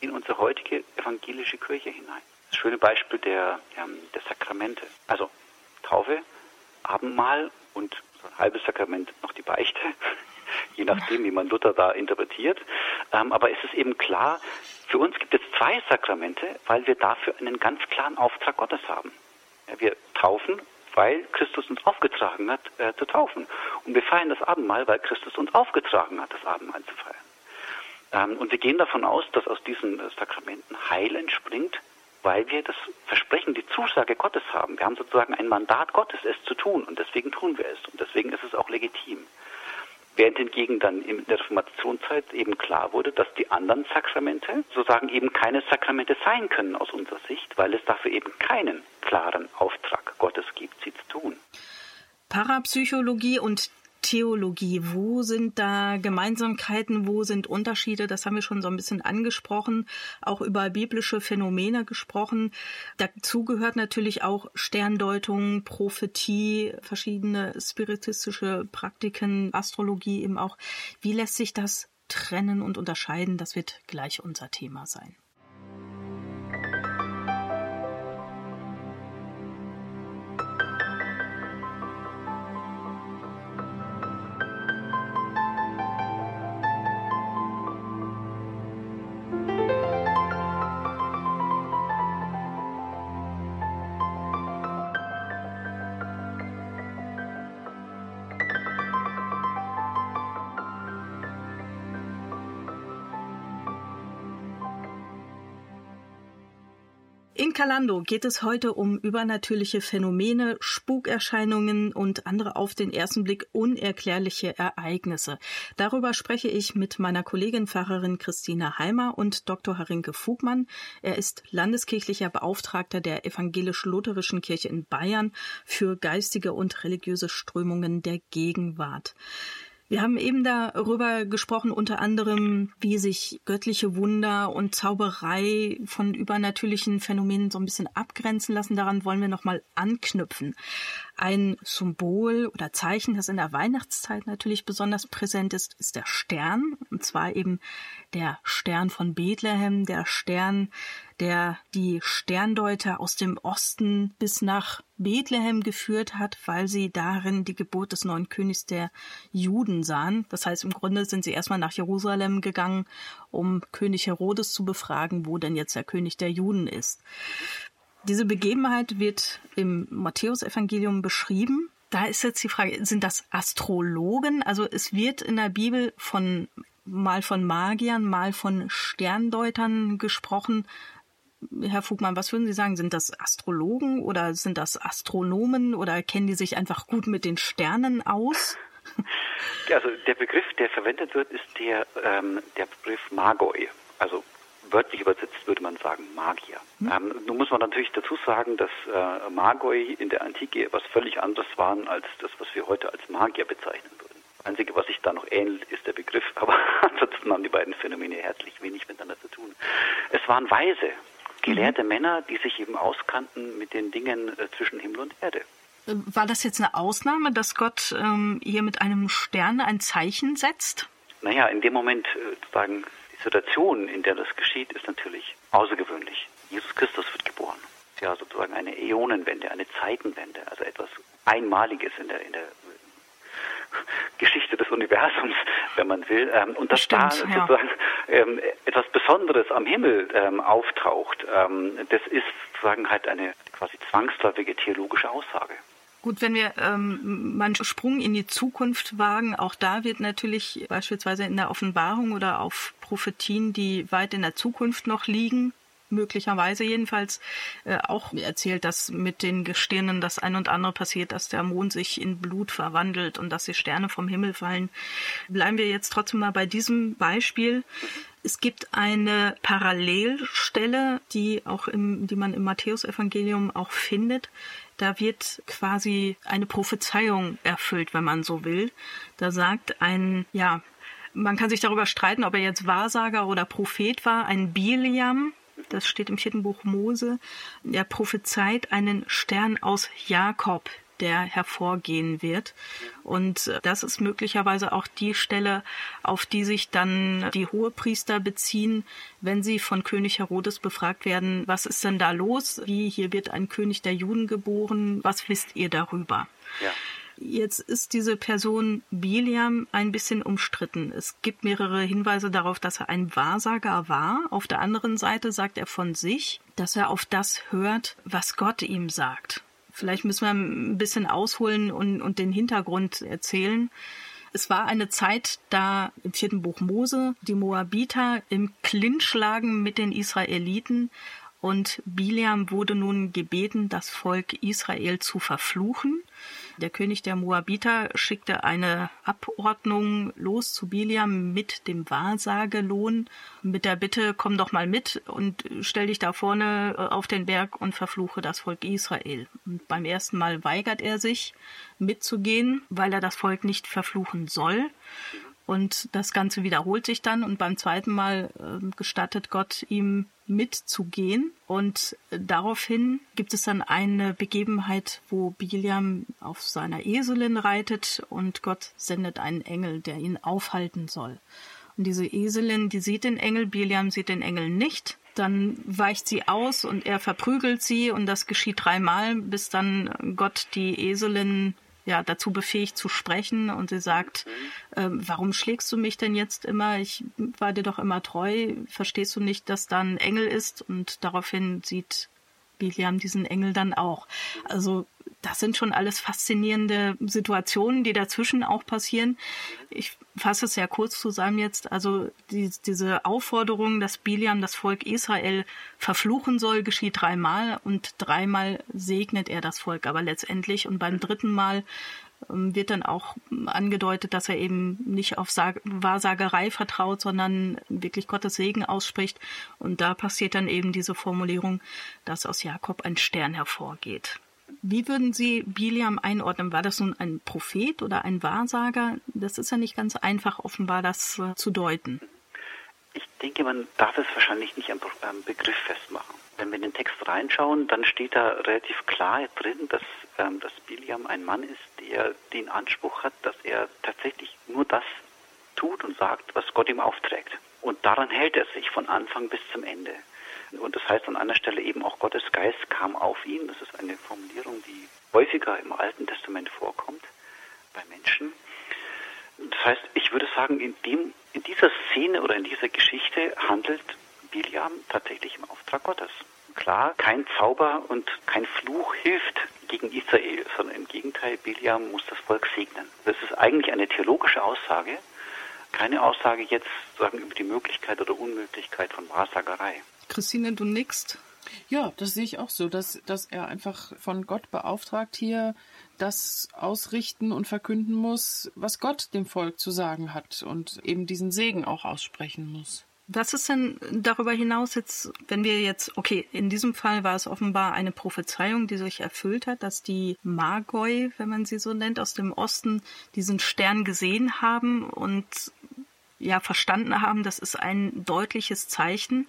in unsere heutige evangelische Kirche hinein. Das schöne Beispiel der, ähm, der Sakramente. Also Taufe, Abendmahl und so ein halbes Sakrament noch die Beichte, (laughs) je nachdem, wie man Luther da interpretiert. Ähm, aber es ist eben klar, für uns gibt es zwei Sakramente, weil wir dafür einen ganz klaren Auftrag Gottes haben. Ja, wir taufen weil Christus uns aufgetragen hat, äh, zu taufen. Und wir feiern das Abendmahl, weil Christus uns aufgetragen hat, das Abendmahl zu feiern. Ähm, und wir gehen davon aus, dass aus diesen äh, Sakramenten Heil entspringt, weil wir das Versprechen, die Zusage Gottes haben. Wir haben sozusagen ein Mandat Gottes, es zu tun. Und deswegen tun wir es. Und deswegen ist es auch legitim. Während hingegen dann in der Reformationszeit eben klar wurde, dass die anderen Sakramente sozusagen eben keine Sakramente sein können aus unserer Sicht, weil es dafür eben keinen klaren Auftrag Gottes gibt, sie zu tun. Parapsychologie und Theologie. Wo sind da Gemeinsamkeiten, wo sind Unterschiede? Das haben wir schon so ein bisschen angesprochen, auch über biblische Phänomene gesprochen. Dazu gehört natürlich auch Sterndeutung, Prophetie, verschiedene spiritistische Praktiken, Astrologie eben auch. Wie lässt sich das trennen und unterscheiden? Das wird gleich unser Thema sein. Kalando geht es heute um übernatürliche Phänomene, Spukerscheinungen und andere auf den ersten Blick unerklärliche Ereignisse. Darüber spreche ich mit meiner Kollegin Pfarrerin Christina Heimer und Dr. Harinke Fugmann. Er ist landeskirchlicher Beauftragter der evangelisch-lutherischen Kirche in Bayern für geistige und religiöse Strömungen der Gegenwart. Wir haben eben darüber gesprochen, unter anderem, wie sich göttliche Wunder und Zauberei von übernatürlichen Phänomenen so ein bisschen abgrenzen lassen. Daran wollen wir nochmal anknüpfen. Ein Symbol oder Zeichen, das in der Weihnachtszeit natürlich besonders präsent ist, ist der Stern. Und zwar eben der Stern von Bethlehem, der Stern, der die Sterndeuter aus dem Osten bis nach Bethlehem geführt hat, weil sie darin die Geburt des neuen Königs der Juden sahen. Das heißt, im Grunde sind sie erstmal nach Jerusalem gegangen, um König Herodes zu befragen, wo denn jetzt der König der Juden ist. Diese Begebenheit wird im Matthäusevangelium beschrieben. Da ist jetzt die Frage, sind das Astrologen? Also es wird in der Bibel von mal von Magiern, mal von Sterndeutern gesprochen. Herr Fugmann, was würden Sie sagen? Sind das Astrologen oder sind das Astronomen oder kennen die sich einfach gut mit den Sternen aus? (laughs) Also der Begriff, der verwendet wird, ist der, ähm, der Begriff Magoi. Also wörtlich übersetzt würde man sagen Magier. Hm. Ähm, nun muss man natürlich dazu sagen, dass äh, Magoi in der Antike etwas völlig anderes waren als das, was wir heute als Magier bezeichnen würden. Das Einzige, was sich da noch ähnelt, ist der Begriff, (laughs) aber ansonsten haben die beiden Phänomene herzlich wenig miteinander zu tun. Es waren Weise, gelehrte. Männer, die sich eben auskannten mit den Dingen äh, zwischen Himmel und Erde. War das jetzt eine Ausnahme, dass Gott ähm, hier mit einem Stern ein Zeichen setzt? Naja, in dem Moment äh, sozusagen die Situation, in der das geschieht, ist natürlich außergewöhnlich. Jesus Christus wird geboren. Ja, sozusagen eine Äonenwende, eine Zeitenwende, also etwas Einmaliges in der, in der Universums, wenn man will. Ähm, und dass Stimmt, da sozusagen ja. ähm, etwas Besonderes am Himmel ähm, auftaucht, ähm, das ist sozusagen halt eine quasi zwangsläufige theologische Aussage. Gut, wenn wir ähm, mal einen Sprung in die Zukunft wagen, auch da wird natürlich beispielsweise in der Offenbarung oder auf Prophetien, die weit in der Zukunft noch liegen, möglicherweise jedenfalls äh, auch erzählt, dass mit den Gestirnen das ein und andere passiert, dass der Mond sich in Blut verwandelt und dass die Sterne vom Himmel fallen. Bleiben wir jetzt trotzdem mal bei diesem Beispiel. Es gibt eine Parallelstelle, die auch im, die man im Matthäusevangelium auch findet. Da wird quasi eine Prophezeiung erfüllt, wenn man so will. Da sagt ein, ja, man kann sich darüber streiten, ob er jetzt Wahrsager oder Prophet war, ein Biliam, das steht im vierten Buch Mose, er prophezeit einen Stern aus Jakob, der hervorgehen wird. Und das ist möglicherweise auch die Stelle, auf die sich dann die Hohepriester beziehen, wenn sie von König Herodes befragt werden, was ist denn da los? Wie hier wird ein König der Juden geboren? Was wisst ihr darüber? Ja. Jetzt ist diese Person Biliam ein bisschen umstritten. Es gibt mehrere Hinweise darauf, dass er ein Wahrsager war. Auf der anderen Seite sagt er von sich, dass er auf das hört, was Gott ihm sagt. Vielleicht müssen wir ein bisschen ausholen und, und den Hintergrund erzählen. Es war eine Zeit, da im vierten Buch Mose die Moabiter im Clinch lagen mit den Israeliten und Biliam wurde nun gebeten, das Volk Israel zu verfluchen. Der König der Moabiter schickte eine Abordnung los zu Biliam mit dem Wahrsagelohn, mit der Bitte, komm doch mal mit und stell dich da vorne äh, auf den Berg und verfluche das Volk Israel. Und beim ersten Mal weigert er sich mitzugehen, weil er das Volk nicht verfluchen soll. Und das Ganze wiederholt sich dann und beim zweiten Mal äh, gestattet Gott ihm mitzugehen. Und daraufhin gibt es dann eine Begebenheit, wo Biliam auf seiner Eselin reitet und Gott sendet einen Engel, der ihn aufhalten soll. Und diese Eselin, die sieht den Engel, Biliam sieht den Engel nicht. Dann weicht sie aus und er verprügelt sie und das geschieht dreimal, bis dann Gott die Eselin ja dazu befähigt zu sprechen und sie sagt, äh, warum schlägst du mich denn jetzt immer? Ich war dir doch immer treu. Verstehst du nicht, dass da ein Engel ist? Und daraufhin sieht Biliam diesen Engel dann auch. Also das sind schon alles faszinierende Situationen, die dazwischen auch passieren. Ich fasse es sehr kurz zusammen jetzt. Also die, diese Aufforderung, dass Biliam das Volk Israel verfluchen soll, geschieht dreimal und dreimal segnet er das Volk aber letztendlich und beim dritten Mal ähm, wird dann auch angedeutet, dass er eben nicht auf Sag Wahrsagerei vertraut, sondern wirklich Gottes Segen ausspricht. Und da passiert dann eben diese Formulierung, dass aus Jakob ein Stern hervorgeht. Wie würden Sie Biliam einordnen? War das nun ein Prophet oder ein Wahrsager? Das ist ja nicht ganz einfach, offenbar das äh, zu deuten. Ich denke, man darf es wahrscheinlich nicht am Begriff festmachen. Wenn wir in den Text reinschauen, dann steht da relativ klar drin, dass, ähm, dass Biliam ein Mann ist, der den Anspruch hat, dass er tatsächlich nur das tut und sagt, was Gott ihm aufträgt. Und daran hält er sich von Anfang bis zum Ende. Und das heißt an einer Stelle eben auch Gottes Geist kam auf ihn. Das ist eine Formulierung, die häufiger im Alten Testament vorkommt bei Menschen. Das heißt, ich würde sagen, in, dem, in dieser Szene oder in dieser Geschichte handelt Biliam tatsächlich im Auftrag Gottes. Klar, kein Zauber und kein Fluch hilft gegen Israel, sondern im Gegenteil, Biliam muss das Volk segnen. Das ist eigentlich eine theologische Aussage, keine Aussage jetzt sagen über die Möglichkeit oder Unmöglichkeit von Wahrsagerei. Christine, du nickst. Ja, das sehe ich auch so, dass, dass er einfach von Gott beauftragt hier das ausrichten und verkünden muss, was Gott dem Volk zu sagen hat und eben diesen Segen auch aussprechen muss. Was ist denn darüber hinaus jetzt, wenn wir jetzt, okay, in diesem Fall war es offenbar eine Prophezeiung, die sich erfüllt hat, dass die Magoi, wenn man sie so nennt, aus dem Osten diesen Stern gesehen haben und ja verstanden haben, das ist ein deutliches Zeichen.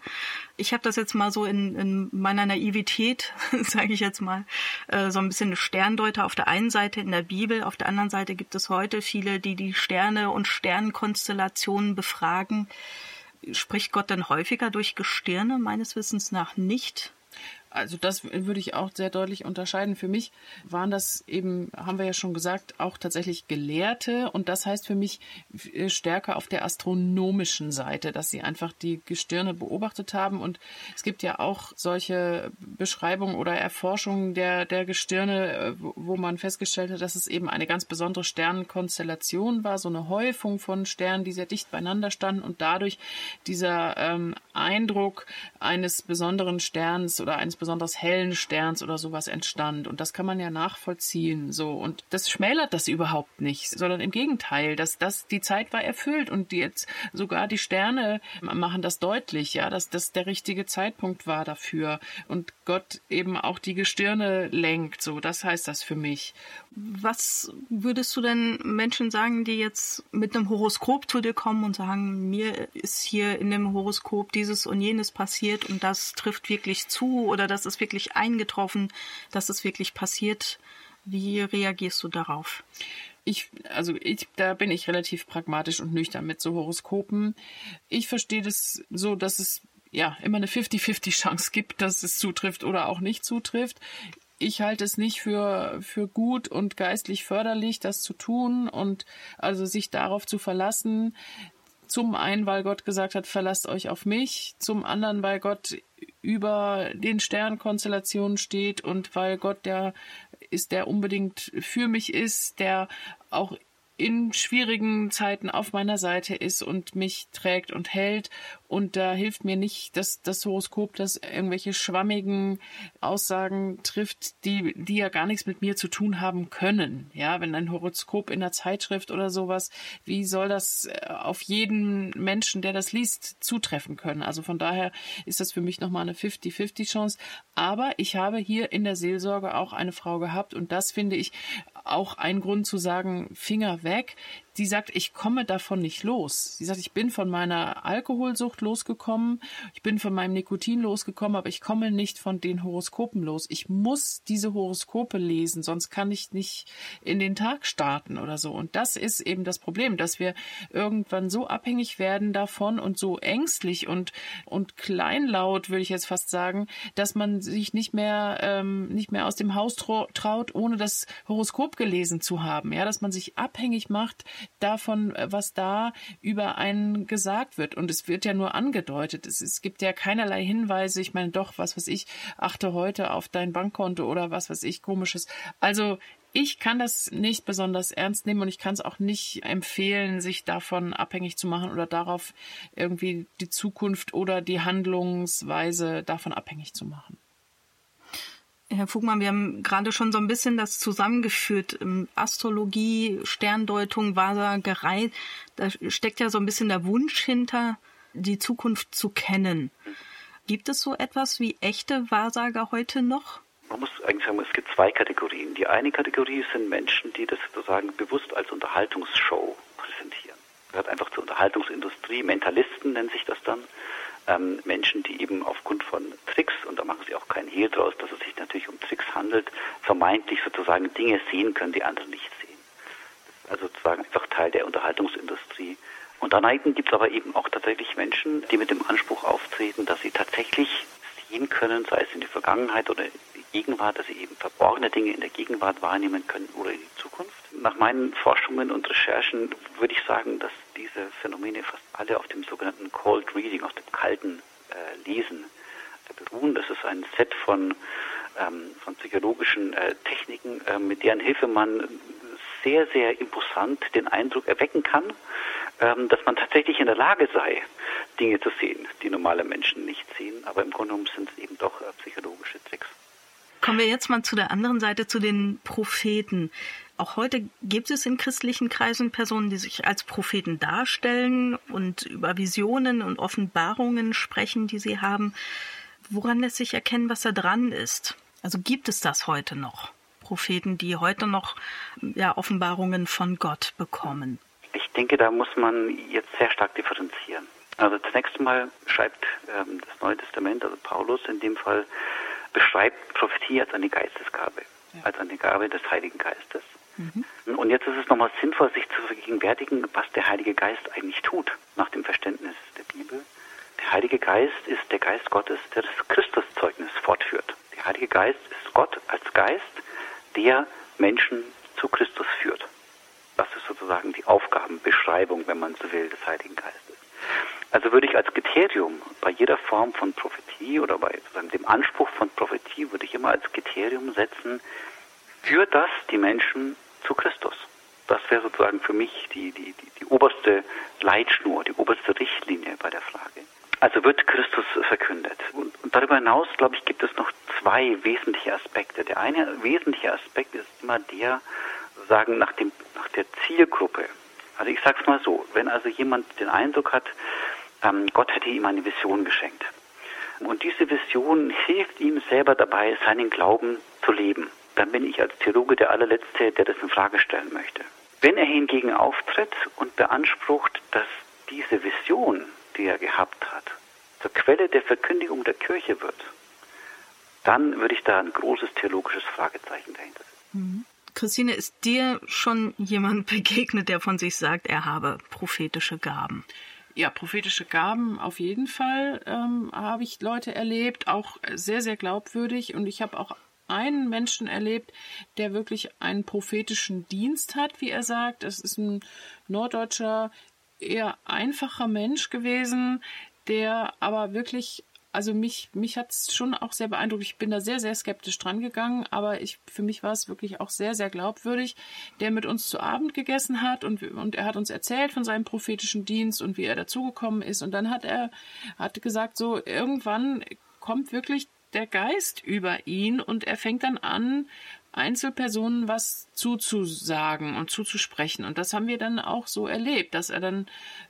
Ich habe das jetzt mal so in, in meiner Naivität, (laughs) sage ich jetzt mal, äh, so ein bisschen eine Sterndeuter auf der einen Seite in der Bibel, auf der anderen Seite gibt es heute viele, die die Sterne und Sternkonstellationen befragen. Spricht Gott denn häufiger durch Gestirne? Meines Wissens nach nicht. Also das würde ich auch sehr deutlich unterscheiden. Für mich waren das eben, haben wir ja schon gesagt, auch tatsächlich Gelehrte. Und das heißt für mich äh, stärker auf der astronomischen Seite, dass sie einfach die Gestirne beobachtet haben. Und es gibt ja auch solche Beschreibungen oder Erforschungen der, der Gestirne, äh, wo man festgestellt hat, dass es eben eine ganz besondere Sternenkonstellation war, so eine Häufung von Sternen, die sehr dicht beieinander standen. Und dadurch dieser ähm, Eindruck eines besonderen Sterns oder eines besonders hellen Sterns oder sowas entstand. Und das kann man ja nachvollziehen. So. Und das schmälert das überhaupt nicht, sondern im Gegenteil, dass das, die Zeit war erfüllt und die jetzt sogar die Sterne machen das deutlich, ja, dass das der richtige Zeitpunkt war dafür. Und Gott eben auch die Gestirne lenkt. So, das heißt das für mich. Was würdest du denn Menschen sagen, die jetzt mit einem Horoskop zu dir kommen und sagen, mir ist hier in dem Horoskop dieses und jenes passiert und das trifft wirklich zu oder das ist wirklich eingetroffen, dass es wirklich passiert? Wie reagierst du darauf? Ich, also ich, da bin ich relativ pragmatisch und nüchtern mit so Horoskopen. Ich verstehe das so, dass es ja immer eine 50-50 Chance gibt, dass es zutrifft oder auch nicht zutrifft ich halte es nicht für, für gut und geistlich förderlich, das zu tun und also sich darauf zu verlassen. Zum einen, weil Gott gesagt hat, verlasst euch auf mich. Zum anderen, weil Gott über den Sternkonstellationen steht und weil Gott der ist, der unbedingt für mich ist, der auch in schwierigen Zeiten auf meiner Seite ist und mich trägt und hält. Und da hilft mir nicht dass das Horoskop, das irgendwelche schwammigen Aussagen trifft, die, die ja gar nichts mit mir zu tun haben können. Ja, wenn ein Horoskop in der Zeitschrift oder sowas, wie soll das äh, auf jeden Menschen, der das liest, zutreffen können? Also von daher ist das für mich nochmal eine 50-50 Chance. Aber ich habe hier in der Seelsorge auch eine Frau gehabt und das finde ich auch ein Grund zu sagen, Finger weg die sagt, ich komme davon nicht los. Sie sagt, ich bin von meiner Alkoholsucht losgekommen, ich bin von meinem Nikotin losgekommen, aber ich komme nicht von den Horoskopen los. Ich muss diese Horoskope lesen, sonst kann ich nicht in den Tag starten oder so. Und das ist eben das Problem, dass wir irgendwann so abhängig werden davon und so ängstlich und, und kleinlaut, würde ich jetzt fast sagen, dass man sich nicht mehr, ähm, nicht mehr aus dem Haus traut, ohne das Horoskop gelesen zu haben. Ja, dass man sich abhängig macht davon, äh, was da über einen gesagt wird. Und es wird ja nur angedeutet. Es, es gibt ja keinerlei Hinweise. Ich meine, doch, was weiß ich, achte heute auf dein Bankkonto oder was weiß ich, komisches. Also, ich kann das nicht besonders ernst nehmen und ich kann es auch nicht empfehlen, sich davon abhängig zu machen oder darauf irgendwie die Zukunft oder die Handlungsweise davon abhängig zu machen. Herr Fugmann, wir haben gerade schon so ein bisschen das zusammengeführt. Astrologie, Sterndeutung, Wahrsagerei, da steckt ja so ein bisschen der Wunsch hinter, die Zukunft zu kennen. Gibt es so etwas wie echte Wahrsager heute noch? Man muss eigentlich sagen, es gibt zwei Kategorien. Die eine Kategorie sind Menschen, die das sozusagen bewusst als Unterhaltungsshow. Gehört einfach zur Unterhaltungsindustrie. Mentalisten nennt sich das dann ähm, Menschen, die eben aufgrund von Tricks, und da machen sie auch keinen Hehl draus, dass es sich natürlich um Tricks handelt, vermeintlich sozusagen Dinge sehen können, die andere nicht sehen. Also sozusagen einfach Teil der Unterhaltungsindustrie. Und daneben gibt es aber eben auch tatsächlich Menschen, die mit dem Anspruch auftreten, dass sie tatsächlich sehen können, sei es in die Vergangenheit oder in die Gegenwart, dass sie eben verborgene Dinge in der Gegenwart wahrnehmen können oder in die Zukunft. Nach meinen Forschungen und Recherchen würde ich sagen, dass diese Phänomene fast alle auf dem sogenannten Cold Reading, auf dem kalten äh, Lesen äh, beruhen. Das ist ein Set von, ähm, von psychologischen äh, Techniken, äh, mit deren Hilfe man sehr, sehr imposant den Eindruck erwecken kann, ähm, dass man tatsächlich in der Lage sei, Dinge zu sehen, die normale Menschen nicht sehen. Aber im Grunde genommen sind es eben doch äh, psychologische Tricks. Kommen wir jetzt mal zu der anderen Seite, zu den Propheten. Auch heute gibt es in christlichen Kreisen Personen, die sich als Propheten darstellen und über Visionen und Offenbarungen sprechen, die sie haben. Woran lässt sich erkennen, was da dran ist? Also gibt es das heute noch? Propheten, die heute noch ja, Offenbarungen von Gott bekommen? Ich denke, da muss man jetzt sehr stark differenzieren. Also zunächst mal schreibt ähm, das Neue Testament, also Paulus in dem Fall, beschreibt Prophetie als eine Geistesgabe, ja. als eine Gabe des Heiligen Geistes. Mhm. Und jetzt ist es nochmal sinnvoll, sich zu vergegenwärtigen, was der Heilige Geist eigentlich tut, nach dem Verständnis der Bibel. Der Heilige Geist ist der Geist Gottes, der das Christuszeugnis fortführt. Der Heilige Geist ist Gott als Geist, der Menschen zu Christus führt. Das ist sozusagen die Aufgabenbeschreibung, wenn man so will, des Heiligen Geistes. Also würde ich als Kriterium bei jeder Form von Prophetie oder bei dem Anspruch von Prophetie würde ich immer als Kriterium setzen, führt das die Menschen zu Christus. Das wäre sozusagen für mich die, die, die, die oberste Leitschnur, die oberste Richtlinie bei der Frage. Also wird Christus verkündet. Und, und darüber hinaus, glaube ich, gibt es noch zwei wesentliche Aspekte. Der eine wesentliche Aspekt ist immer der, sagen, nach, dem, nach der Zielgruppe. Also ich sage es mal so, wenn also jemand den Eindruck hat, ähm, Gott hätte ihm eine Vision geschenkt. Und diese Vision hilft ihm selber dabei, seinen Glauben zu leben. Dann bin ich als Theologe der allerletzte, der das in Frage stellen möchte. Wenn er hingegen auftritt und beansprucht, dass diese Vision, die er gehabt hat, zur Quelle der Verkündigung der Kirche wird, dann würde ich da ein großes theologisches Fragezeichen dahinter setzen. Mhm. Christine, ist dir schon jemand (laughs) begegnet, der von sich sagt, er habe prophetische Gaben? Ja, prophetische Gaben auf jeden Fall ähm, habe ich Leute erlebt, auch sehr, sehr glaubwürdig. Und ich habe auch einen Menschen erlebt, der wirklich einen prophetischen Dienst hat, wie er sagt. Es ist ein norddeutscher, eher einfacher Mensch gewesen, der aber wirklich also mich, mich hat es schon auch sehr beeindruckt. Ich bin da sehr, sehr skeptisch dran gegangen, aber ich, für mich war es wirklich auch sehr, sehr glaubwürdig, der mit uns zu Abend gegessen hat und, und er hat uns erzählt von seinem prophetischen Dienst und wie er dazugekommen ist. Und dann hat er, hat gesagt, so irgendwann kommt wirklich der Geist über ihn und er fängt dann an, Einzelpersonen was zuzusagen und zuzusprechen. Und das haben wir dann auch so erlebt, dass er dann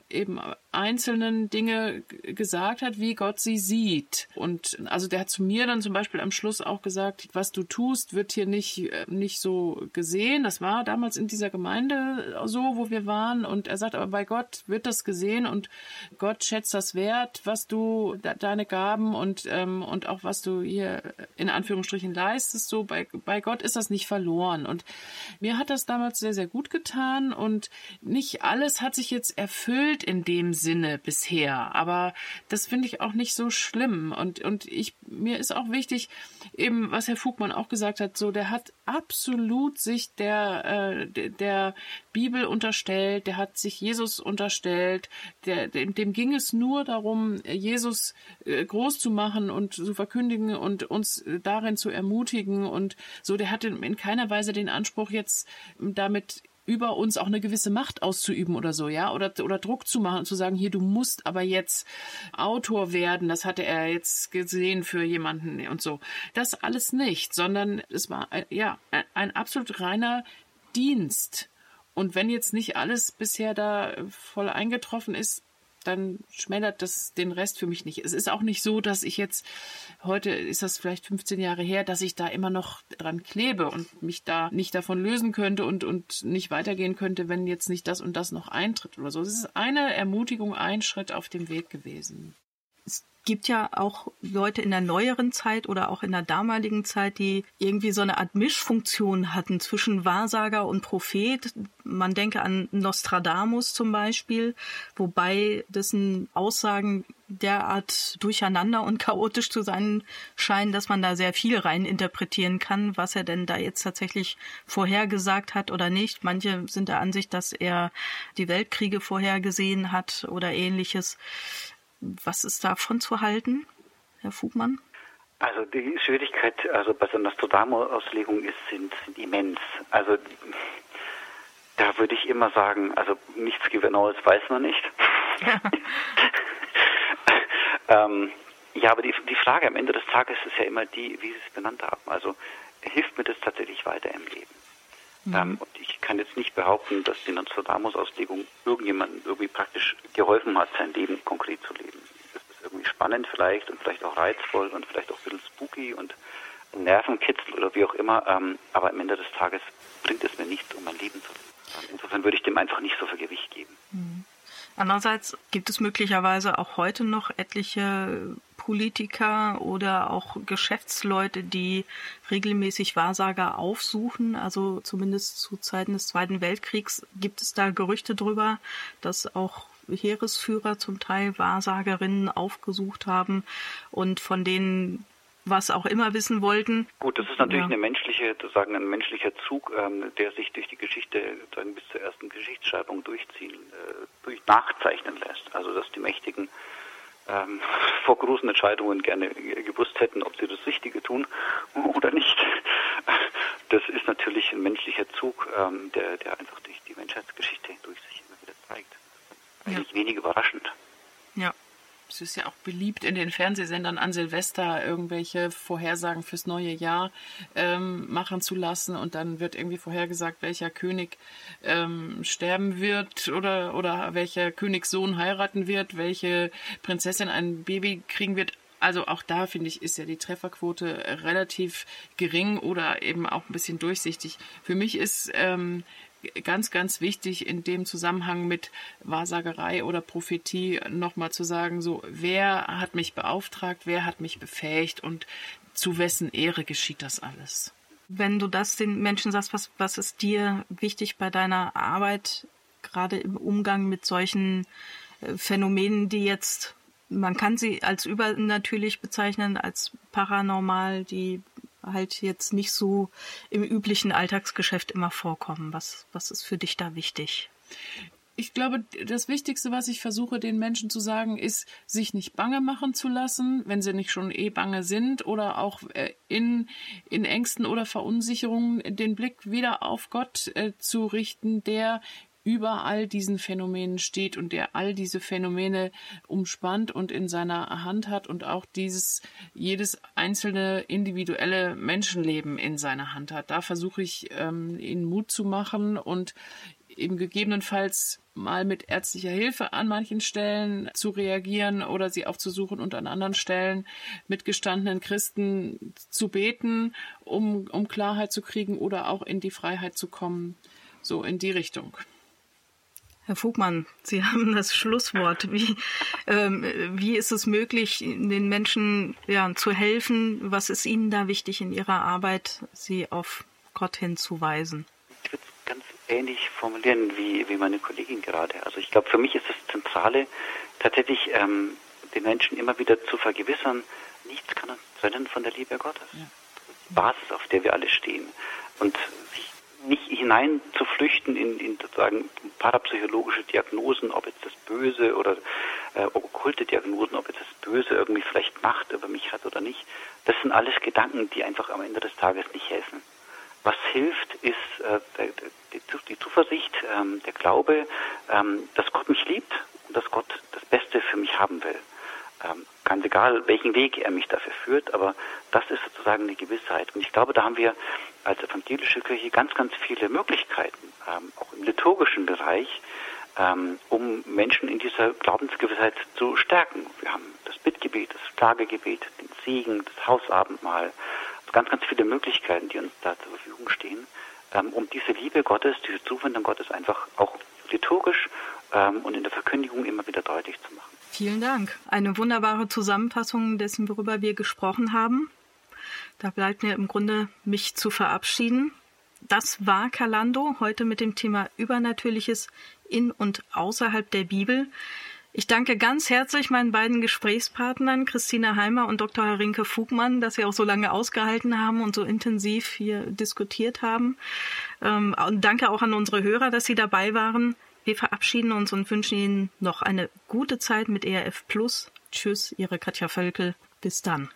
eben einzelnen Dinge gesagt hat, wie Gott sie sieht. Und also der hat zu mir dann zum Beispiel am Schluss auch gesagt, was du tust, wird hier nicht, äh, nicht so gesehen. Das war damals in dieser Gemeinde so, wo wir waren. Und er sagt, aber bei Gott wird das gesehen und Gott schätzt das wert, was du, deine Gaben und, ähm, und auch was du hier in Anführungsstrichen leistest. So bei, bei Gott ist das nicht verloren. Und mir hat das damals sehr, sehr gut getan und nicht alles hat sich jetzt erfüllt in dem Sinne bisher. Aber das finde ich auch nicht so schlimm. Und, und ich, mir ist auch wichtig, eben, was Herr Fugmann auch gesagt hat, so, der hat absolut sich der, äh, der Bibel unterstellt, der hat sich Jesus unterstellt, der, dem, dem ging es nur darum, Jesus äh, groß zu machen und zu verkündigen und uns darin zu ermutigen und so, der hatte in keiner Weise den Anspruch, jetzt damit über uns auch eine gewisse Macht auszuüben oder so, ja, oder, oder Druck zu machen, zu sagen, hier, du musst aber jetzt Autor werden, das hatte er jetzt gesehen für jemanden und so. Das alles nicht, sondern es war, äh, ja, ein absolut reiner Dienst. Und wenn jetzt nicht alles bisher da voll eingetroffen ist, dann schmälert das den Rest für mich nicht. Es ist auch nicht so, dass ich jetzt, heute ist das vielleicht 15 Jahre her, dass ich da immer noch dran klebe und mich da nicht davon lösen könnte und, und nicht weitergehen könnte, wenn jetzt nicht das und das noch eintritt oder so. Es ist eine Ermutigung, ein Schritt auf dem Weg gewesen gibt ja auch Leute in der neueren Zeit oder auch in der damaligen Zeit, die irgendwie so eine Art Mischfunktion hatten zwischen Wahrsager und Prophet. Man denke an Nostradamus zum Beispiel, wobei dessen Aussagen derart durcheinander und (laughs) chaotisch zu sein scheinen, dass man da sehr viel rein interpretieren kann, was er denn da jetzt tatsächlich vorhergesagt hat oder nicht. Manche sind der Ansicht, dass er die Weltkriege vorhergesehen hat oder ähnliches. Was ist davon zu halten, Herr Fugmann? Also die Schwierigkeit, also bei der Nostradamus-Auslegung ist, sind, sind immens. Also da würde ich immer sagen, also nichts Genaues weiß man nicht. Ja, (laughs) ähm, ja aber die, die Frage am Ende des Tages ist ja immer die, wie Sie es benannt haben. Also hilft mir das tatsächlich weiter im Leben? Mhm. Ähm, und ich kann jetzt nicht behaupten, dass die Nostradamus-Auslegung irgendjemandem irgendwie praktisch geholfen hat, sein Leben konkret zu leben. Das ist irgendwie spannend vielleicht und vielleicht auch reizvoll und vielleicht auch ein bisschen spooky und Nervenkitzel oder wie auch immer, ähm, aber am Ende des Tages bringt es mir nichts, um mein Leben zu leben. Insofern würde ich dem einfach nicht so viel Gewicht geben. Mhm. Andererseits gibt es möglicherweise auch heute noch etliche Politiker oder auch Geschäftsleute, die regelmäßig Wahrsager aufsuchen. Also zumindest zu Zeiten des Zweiten Weltkriegs gibt es da Gerüchte drüber, dass auch Heeresführer zum Teil Wahrsagerinnen aufgesucht haben und von denen was auch immer wissen wollten. Gut, das ist natürlich ja. eine menschliche, sagen ein menschlicher Zug, ähm, der sich durch die Geschichte dann bis zur ersten Geschichtsschreibung durchziehen, äh, durch nachzeichnen lässt. Also dass die Mächtigen ähm, (laughs) vor großen Entscheidungen gerne gewusst hätten, ob sie das Richtige tun oder nicht. (laughs) Das ist natürlich ein menschlicher Zug, ähm, der, der einfach durch die Menschheitsgeschichte durch sich immer wieder zeigt. Eigentlich ja. wenig überraschend. Ja es ist ja auch beliebt in den Fernsehsendern an Silvester irgendwelche Vorhersagen fürs neue Jahr ähm, machen zu lassen und dann wird irgendwie vorhergesagt, welcher König ähm, sterben wird oder, oder welcher Königssohn heiraten wird, welche Prinzessin ein Baby kriegen wird. Also auch da finde ich, ist ja die Trefferquote relativ gering oder eben auch ein bisschen durchsichtig. Für mich ist ähm, ganz, ganz wichtig in dem Zusammenhang mit Wahrsagerei oder Prophetie nochmal zu sagen, so, wer hat mich beauftragt, wer hat mich befähigt und zu wessen Ehre geschieht das alles? Wenn du das den Menschen sagst, was, was ist dir wichtig bei deiner Arbeit, gerade im Umgang mit solchen äh, Phänomenen, die jetzt, man kann sie als übernatürlich bezeichnen, als paranormal, die halt jetzt nicht so im üblichen Alltagsgeschäft immer vorkommen. Was, was ist für dich da wichtig? ich glaube, das Wichtigste, was ich versuche, den Menschen zu sagen, ist, sich nicht bange machen zu lassen, wenn sie nicht schon eh bange sind oder auch äh, in, in Ängsten oder Verunsicherungen den Blick wieder auf Gott äh, zu richten, der über all diesen Phänomenen steht und der all diese Phänomene umspannt und in seiner Hand hat und auch dieses jedes einzelne individuelle Menschenleben in seiner Hand hat. Da versuche ich ähm, ihnen Mut zu machen und eben gegebenenfalls mal mit ärztlicher Hilfe an manchen Stellen zu reagieren oder sie aufzusuchen und an anderen Stellen mit gestandenen Christen zu beten, um, um Klarheit zu kriegen oder auch in die Freiheit zu kommen. So in die Richtung. Herr Vogmann, Sie (laughs) haben das Schlusswort. Wie, ähm, wie ist es möglich, den Menschen ja, zu helfen? Was ist Ihnen da wichtig in Ihrer Arbeit, sie auf Gott hinzuweisen? Ich würde es ganz ähnlich formulieren wie, wie meine Kollegin gerade. Also ich glaube, für mich ist das Zentrale tatsächlich, ähm, den Menschen immer wieder zu vergewissern, nichts kann uns trennen von der Liebe Gottes. Ja. Basis, auf der wir alle stehen. Und sich nicht hinein zu flüchten in, in sozusagen parapsychologische Diagnosen, ob jetzt das Böse oder äh, okkulte Diagnosen, ob jetzt das Böse irgendwie vielleicht Macht über mich hat oder nicht. Das sind alles Gedanken, die einfach am Ende des Tages nicht helfen. Was hilft, ist äh, die, die, Zuversicht, ähm, der Glaube, ähm, dass Gott mich liebt und dass Gott das Beste für mich haben will. Ähm, ganz egal, welchen Weg er mich dafür führt, aber das ist sozusagen eine Gewissheit. Und ich glaube, da haben wir als evangelische Kirche ganz, ganz viele Möglichkeiten, ähm, auch im liturgischen Bereich, ähm, um Menschen in dieser Glaubensgewissheit zu stärken. Wir haben das Bittgebet, das Klagegebet, den Segen, das Hausabendmahl, ganz, ganz viele Möglichkeiten, die uns da zur Verfügung stehen, ähm, um diese Liebe Gottes, diese Zuwendung Gottes einfach auch liturgisch ähm, und in der Verkündigung immer wieder deutlich zu machen. Vielen Dank. Eine wunderbare Zusammenfassung dessen, worüber wir gesprochen haben. Da bleibt mir im Grunde, mich zu verabschieden. Das war Kalando heute mit dem Thema Übernatürliches in und außerhalb der Bibel. Ich danke ganz herzlich meinen beiden Gesprächspartnern, Christina Heimer und Dr. Rinke Fugmann, dass sie auch so lange ausgehalten haben und so intensiv hier diskutiert haben. Ähm, und danke auch an unsere Hörer, dass sie dabei waren. Wir verabschieden uns und wünschen Ihnen noch eine gute Zeit mit ERF Plus. Tschüss, Ihre Katja Völkel. Bis dann.